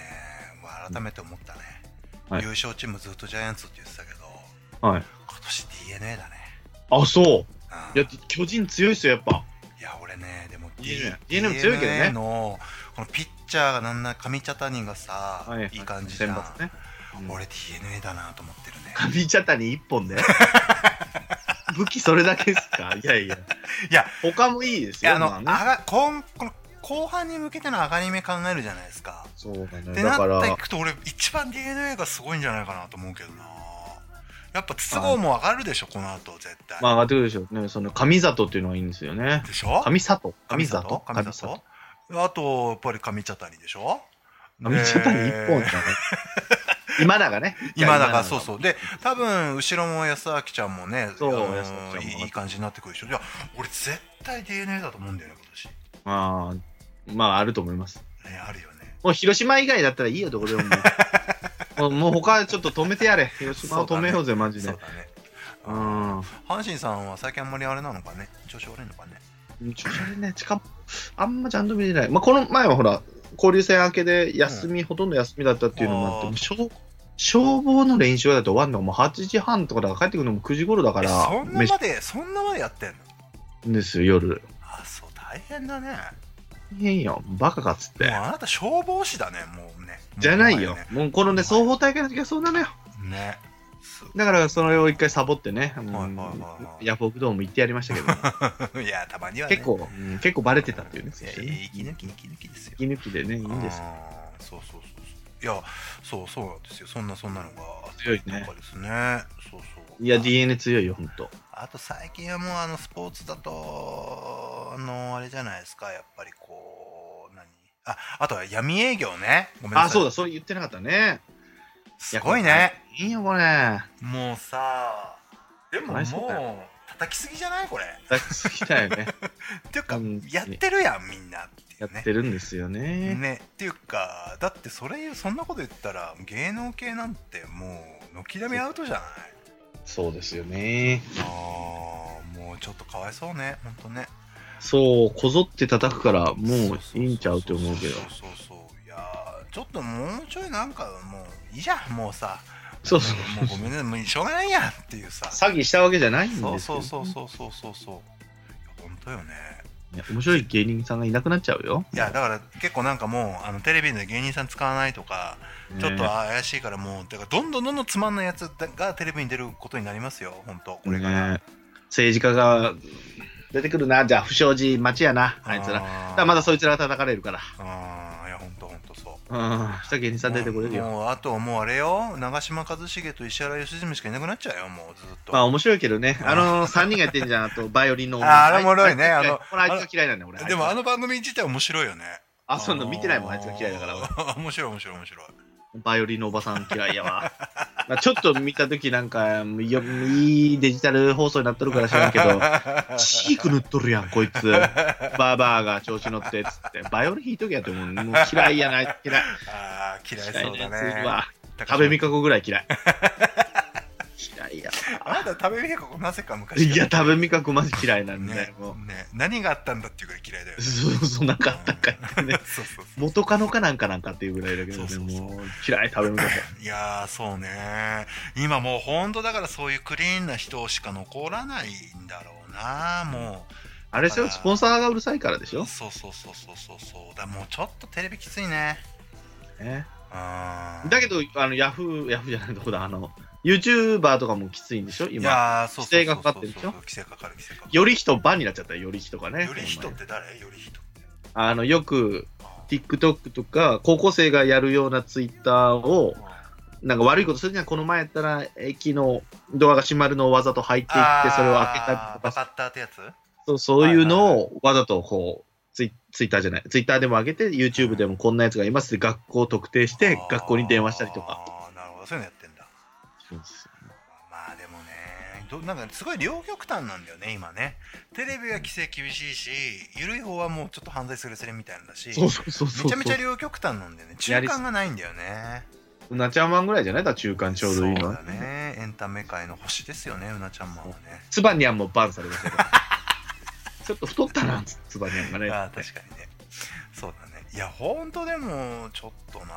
もう改めて思ったね、はい。優勝チームずっとジャイアンツって言ってたけどはい。今年 d n a だね、あ、そう。うん。いや、巨人強いっすよ、やっぱ。いや俺ねでも DNA DNA も強いけどね。のこのピッチャーがなんな上茶谷がさ、はいい、い感じじゃん、ね。俺 d n a だなと思ってるね。神茶谷一本で *laughs* 武器それだけですか？*laughs* いやいや。いや、他もいいですよ。あの、まあね。あがこんこの後半に向けての上がり目考えるじゃないですか。そうだね。ってだからなってい、くと俺一番 d n a がすごいんじゃないかなと思うけどな。やっぱ筒香も上がるでしょこの後絶対、まあ上がってくるでしょう。ね。その上里っていうのがいいんですよね。でしょ？上里？上上里？上里？あとやっぱり上茶谷でしょ？上茶谷一本だね。今だがね。今だからそうそうで多分後ろも安明ちゃんもねそうあの安明ちゃんもいい感じになってくるでしょいや俺絶対 d n a だと思うんだよね今まあ、まああると思います。年ねあるよねもう広島以外だったらいいよ、どこでも *laughs* もう。もうちょっと止めてやれ。広島を止めようぜ、マジでそう。だねうん。阪神さんは最近あんまりあれなのかね？調子悪いのかね？調子悪いね。しかも、あんまちゃんと見てない。まあ、この前はほら、交流戦明けで休み、ほとんど休みだったっていうのもあって、消消防の練習だと終わるのがもう8時半とかだから帰ってくるのも9時頃だかえら、そんなまでそんなまでやってんの？ですよ、夜。あそう大変だね大変よ。バカかっつって。もうあなた消防士だねもうねじゃないよも。もうこのね、双方大会の時はそうなのよ。うねだからそれを一回サボってね、うヤフオクドーム行ってやりましたけど、*laughs* いやたまにはね。結構、うん。結構バレてたっていうね。息抜き息抜きですよ。息抜きでね、いいんですよ。そうそうそうそう。いやそうそうなんですよ。そんなそんなのが強いね。ですね。そうそう。いや、DNA 強いよ、ほんと。あと最近はもうあのスポーツだとあのあれじゃないですか。やっぱりこう何？ああとは闇営業ね。ごめんなさい。あ、そうだ、それ言ってなかったね。すごいねいいよ、これ。もうさでももう叩きすぎじゃない？これ大好きだよね。*laughs* っていうかうんやってるやんみんなっていやってるんですよね。ねっていうかだってそれそんなこと言ったら芸能系なんてもう軒並みアウトじゃない？そうですよね。あーもうちょっとかわいそうねほんとねそう、こぞって叩くから、もういいんちゃうって思うけど。そうそうそういやーちょっともうちょいなんかもういいじゃんもうさそうそうもうごめんねもうしょうがないやっていうさ詐欺したわけじゃないんですよ。そうそうそうそうそうそうそう本当よねね面白い芸人さんがいなくなっちゃうよ。いやだから結構なんかもうあのテレビで芸人さん使わないとか、ねちょっと怪しいからもうだからどんどんどんどんつまんないやつがテレビに出ることになりますよ本当これから、ね政治家が出てくるな。じゃあ、不祥事待ちやな、あいつら。だまだそいつらが叩かれるから。あーいや本当本当そううん。したら芸人さん出てこれるよ。もうあともうあれよ長嶋一茂と石原良純しかいなくなっちゃうよもうずっと、まあ面白いけどね。あの、3人がやってんじゃん。あと、*laughs* バイオリンの。ああれおもろいねあのあいつが嫌いなんだよ、俺。でもあの、の番組自体面白いよねあ、そんな見てないもん、あいつが嫌いだから *laughs* 面白い面白い面白いバイオリンのおばさん嫌いやわ。*laughs* まあちょっと見たときなんか、よいいデジタル放送になっとるから知らんけど、チーク塗っとるやん、こいつ。バーバーが調子乗って、つって。バイオリン弾いとけやって思う。もう嫌いやな、嫌い。ああ嫌い嫌そうだねは、食べみかこぐらい嫌い。嫌いやあなた食べみかこなぜか昔いや、食べみかこマジ嫌いなんで、ねもう。ね何があったんだっていうぐらい嫌いだよね。そうそう、なんかあったんかい。ってね。そうそうそう。元カノかなんかなんかっていうぐらいだけどね、もう嫌い、食べみかこ。いやーそうね。今もうほんとだからそういうクリーンな人しか残らないんだろうなもあれですよ、スポンサーがうるさいからでしょ？うそうそうそうそうそう。そう。だもうちょっとテレビきついね。ねうん。だけど、あの、ヤフー、ヤフーじゃないとこだ、あの、YouTuber とかもきついんでしょい今。規制がかかってるでしょ？規制かかる規制かかる。より人バンになっちゃったよ、より人がね。より人って誰？より人。ってあの、よく、TikTok とか、高校生がやるような Twitter を、なんか悪いことするには、この前やったら、駅のドアが閉まるのをわざと入っていって、それを開けたりとか。バカッターってやつ？そうそういうのをわざとこう、ツイツイッターじゃない、ツイッターでも上げて、YouTube でもこんなやつがいますって学校を特定して、学校に電話したりとか。あーなるほど。そういうのやってんだまあでもねどなんかすごい両極端なんだよね今ね。テレビは規制厳しいし緩い方はもうちょっと犯罪するすれみたいなんだしそうそうそうそう。めちゃめちゃ両極端なんだよね。中間がないんだよね。うなちゃんマンぐらいじゃない？だ中間ちょうどいいのは。そうだ。ね。エンタメ界の星ですよねうなちゃんマンはね。ツバニャンもバンされましたけど。*laughs* ちょっと太ったな、ツバニャンがね。あー確かにね。そうだね。いやほんとでもちょっとな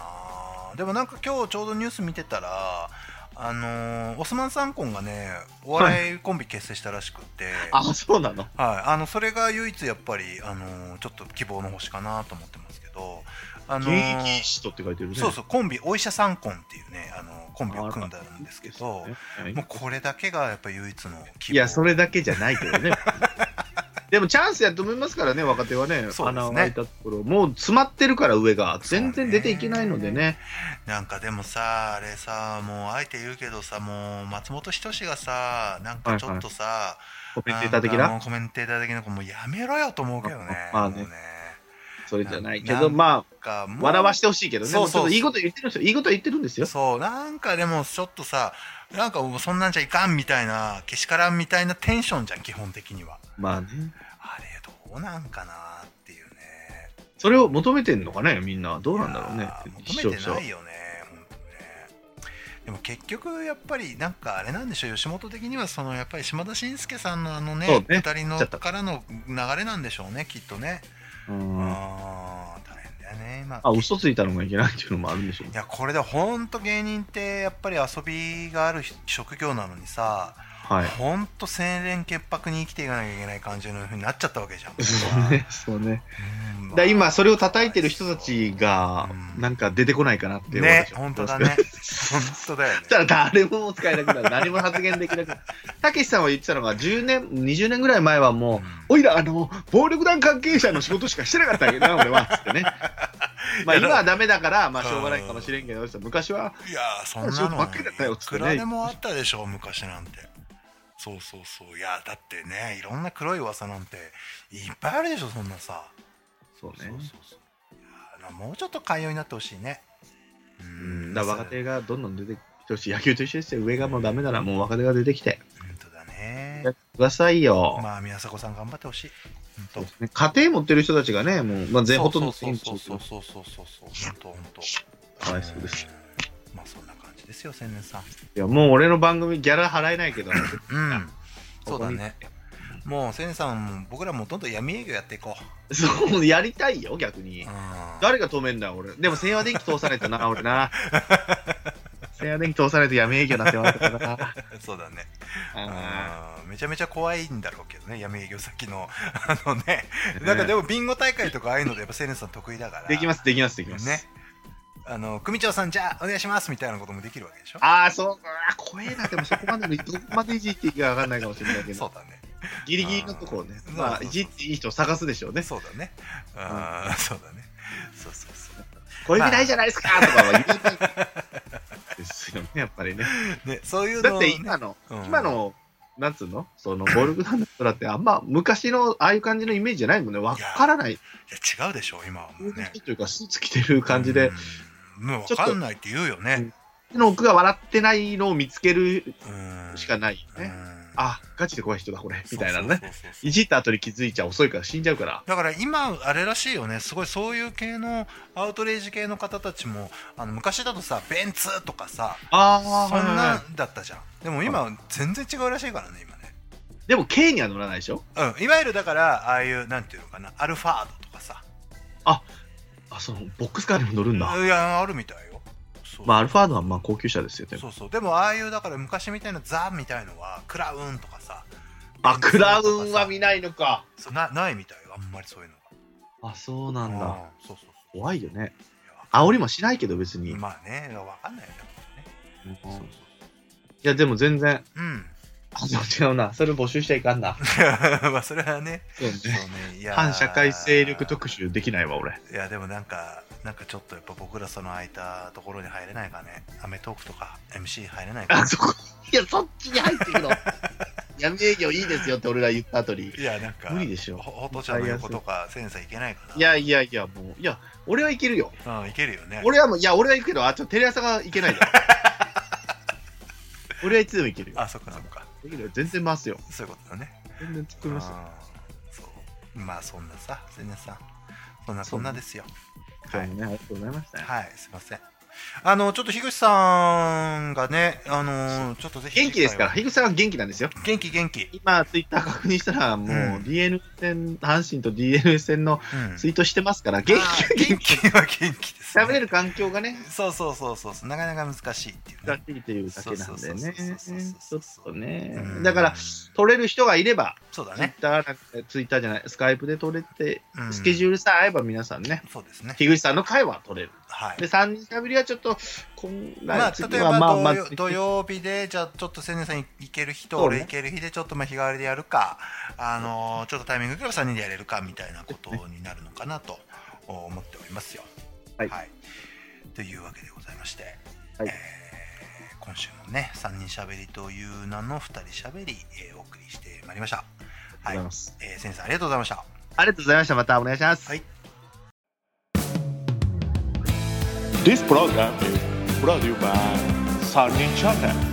でもなんか今日ちょうどニュース見てたらあのーオスマン・サンコンがねお笑いコンビ結成したらしくって、あ、そうなの？はい、あのそれが唯一やっぱり、あのーちょっと希望の星かなと思ってますけど、あの現ー役医師とって書いてるね。そうそうコンビお医者三婚っていうねあのコンビを組んだんですけどはいもうこれだけがやっぱ唯一のいや、それだけじゃないけどね。*laughs* でもチャンスやと思いますからね、若手はね。ね穴が開いたところ。もう詰まってるから上が。全然出ていけないのでね。なんかでもさあれさもうあえて言うけどさもう松本人志がさなんかちょっとさ、コメンテーター的な？コメンテーター的な子もうやめろよと思うけどねまあねもうねそれじゃないけど、まあ、笑わしてほしいけどね。そうそういいこと言ってるんですよ。いいこと言ってるんですよ。そうなんかでもちょっとさなんかそんなんじゃいかんみたいなけしからんみたいなテンションじゃん基本的にはまあね。あれどうなんかなっていうねそれを求めてんのかね、みんな。どうなんだろうね求めてないよねでも結局やっぱりなんかあれなんでしょう吉本的にはそのやっぱり島田紳介さんのあのねね二人のからの流れなんでしょうねきっとねうんだよね今あ、嘘ついたのがいけないっていうのもあるんでしょういやこれでほんと芸人ってやっぱり遊びがある職業なのにさはい。ほんと清廉潔白に生きていかなきゃいけない感じのふうになっちゃったわけじゃんそうね、そうね。うんだ今、それを叩いてる人たちがう、んなんか出てこないかなって。ね本当だね本当だよねたら誰も使えなくなる。何も発言できなくなる。たけしさんは言ってたのが、10年、20年ぐらい前はもう、おいら、あの、暴力団関係者の仕事しかしてなかったわけどな、*laughs* 俺は。つってね。まあ今はダメだから、まあしょうがないかもしれんけど、昔はいやーそんなのばっかりだったよつってねいくらでもあったでしょ昔なんてそうそうそう。いやだってねいろんな黒い噂なんていっぱいあるでしょそんなさ。そうね。そう。そうそう。いやーもうちょっと寛容になってほしいね。ううん、だ若手がどんどん出てきてほしい。野球と一緒ですよ。上がもうダメならもう若手が出てきて。本当だね。やってくださいよ。まあ宮迫さん頑張ってほしい。本当。ね。家庭持ってる人たちがね、もう、まあ、全ほとんどそうそうそうそうそうそうそう。本当本当。かわいそうです。うん。まあそんな感じですよ千年さん。いや、もう俺の番組ギャラ払えないけど、うん。*laughs* そうだね。もう千年さんも僕らもどんどん闇営業やっていこう。そう、やりたいよ、逆に。うん。誰が止めんだよ、俺。でも、清和電機通さないとな、俺な。*laughs* 静電気通さないと闇営業になってもらったから。そうだね。めちゃめちゃ怖いんだろうけどね闇営業先の *laughs* あのね。なんかでもビンゴ大会とかああいうのでやっぱセレンさん得意だから。ーできます、できます、できます。ねあの組長さんじゃあお願いしますみたいなこともできるわけでしょ？ああ、そう、あー怖えな、でもそこまでの、どこまでいじっていいかわかんないかもしれないけど、そうだね。ギリギリのとこをねまあ、いじっていい人を探すでしょうね。そうだね。あーそうだね。そうそうそう。小指ないじゃないですか。とかは言いたいですよね、やっぱりね。ねそういうのだって今の、うん。今の、なんつうの？その、ボルグダンの人だって、あんま昔のああいう感じのイメージじゃないもんね。わからない。いや違うでしょ今はもうね。というか、スーツ着てる感じで、うんもう分かんないって言うよね。手の奥が笑ってないのを見つけるうん。しかないよね。うん。あ、ガチで怖い人だ、これ。みたいなね。いじった後に気づいちゃ遅いから死んじゃうから。だから今あれらしいよね。すごいそういう系のアウトレイジ系の方たちもあの昔だとさベンツとかさあそんなだったじゃん。でも今全然違うらしいからね今ね。でも K には乗らないでしょ？うん。いわゆるだからああいうなんていうのかなアルファードとかさ。あ、その、ボックスカーにも乗るんだ。いやあるみたいよそうまあ、アルファードはまあ高級車ですよ、でも。そうそうでもああいうだから昔みたいなザみたいのはクラウンとかさあ、クラウベンは見ないのか。そうなないみたいよあんまりそういうのあ、そうながんだ。うんそうそうそう怖いよね。煽りもしないけど別に。いまあねわかんないよねそうそうや、でも全然。うんあ、違うな。それ募集しちゃいかんな。*laughs* まあそれはねそうそうね。ねいやー反社会勢力特集できないわ、俺。いやでもなんかなんかちょっとやっぱ僕らその空いたところに入れないかねアメトークとか MC 入れないかあ、そこ。いや、そっちに入っていくの。闇営業いいですよって俺が言った後に。いやなんか無理でしょほほとちゃんの横とかセンサーいけないかないやいやいや、もう、いや、俺はいけるよ。うんいけるよね俺はもう、いや、俺は行くけど、あ、ちょっとテレ朝がいけないだろ。*laughs* 俺はいつでもいけるよ。あそっかそっかできるよ。全然回すよ。そういうことだね。全然作りますよ。そう。まあそんなさセンさんそんなそんなですよ。今日もね、ありがとうございました。よ。はいすいません。あのちょっと樋口さんがねあのちょっとぜひ元気ですから、樋口さんは元気なんですよ。元気元気。今、ツイッター確認したら、もう、うん。DNA 戦、阪神と DNA 戦のうん。ツイートしてますから、元気、元元気。気は元気ですね喋れる環境がね、そうそうそうそう。なかなか難しいっていうね。難しいというだけなんでね。そうっとね。う。んだから、取れる人がいれば、そうだね。ツイッターじゃない、スカイプで取れて、うん。スケジュールさえ合えば皆さんね、そうですね。樋口さんの会は取れる。はい。で、3人しゃべりはちょっと、今まあ、次例えばはまあまあ土曜日でじゃあちょっと千年さん行ける日と俺行ける日でちょっとまあ日替わりでやるか、あのーちょっとタイミングが3人でやれるかみたいなことになるのかなと思っておりますよ。はいというわけでございまして、はいえー今週もね3人しゃべりという名の2人しゃべり、えーお送りしてまいりました。ありがとうございはいます。えー、先生ありがとうございました。ありがとうございました。またお願いします。はい This program is brought to you by Sunny Channel.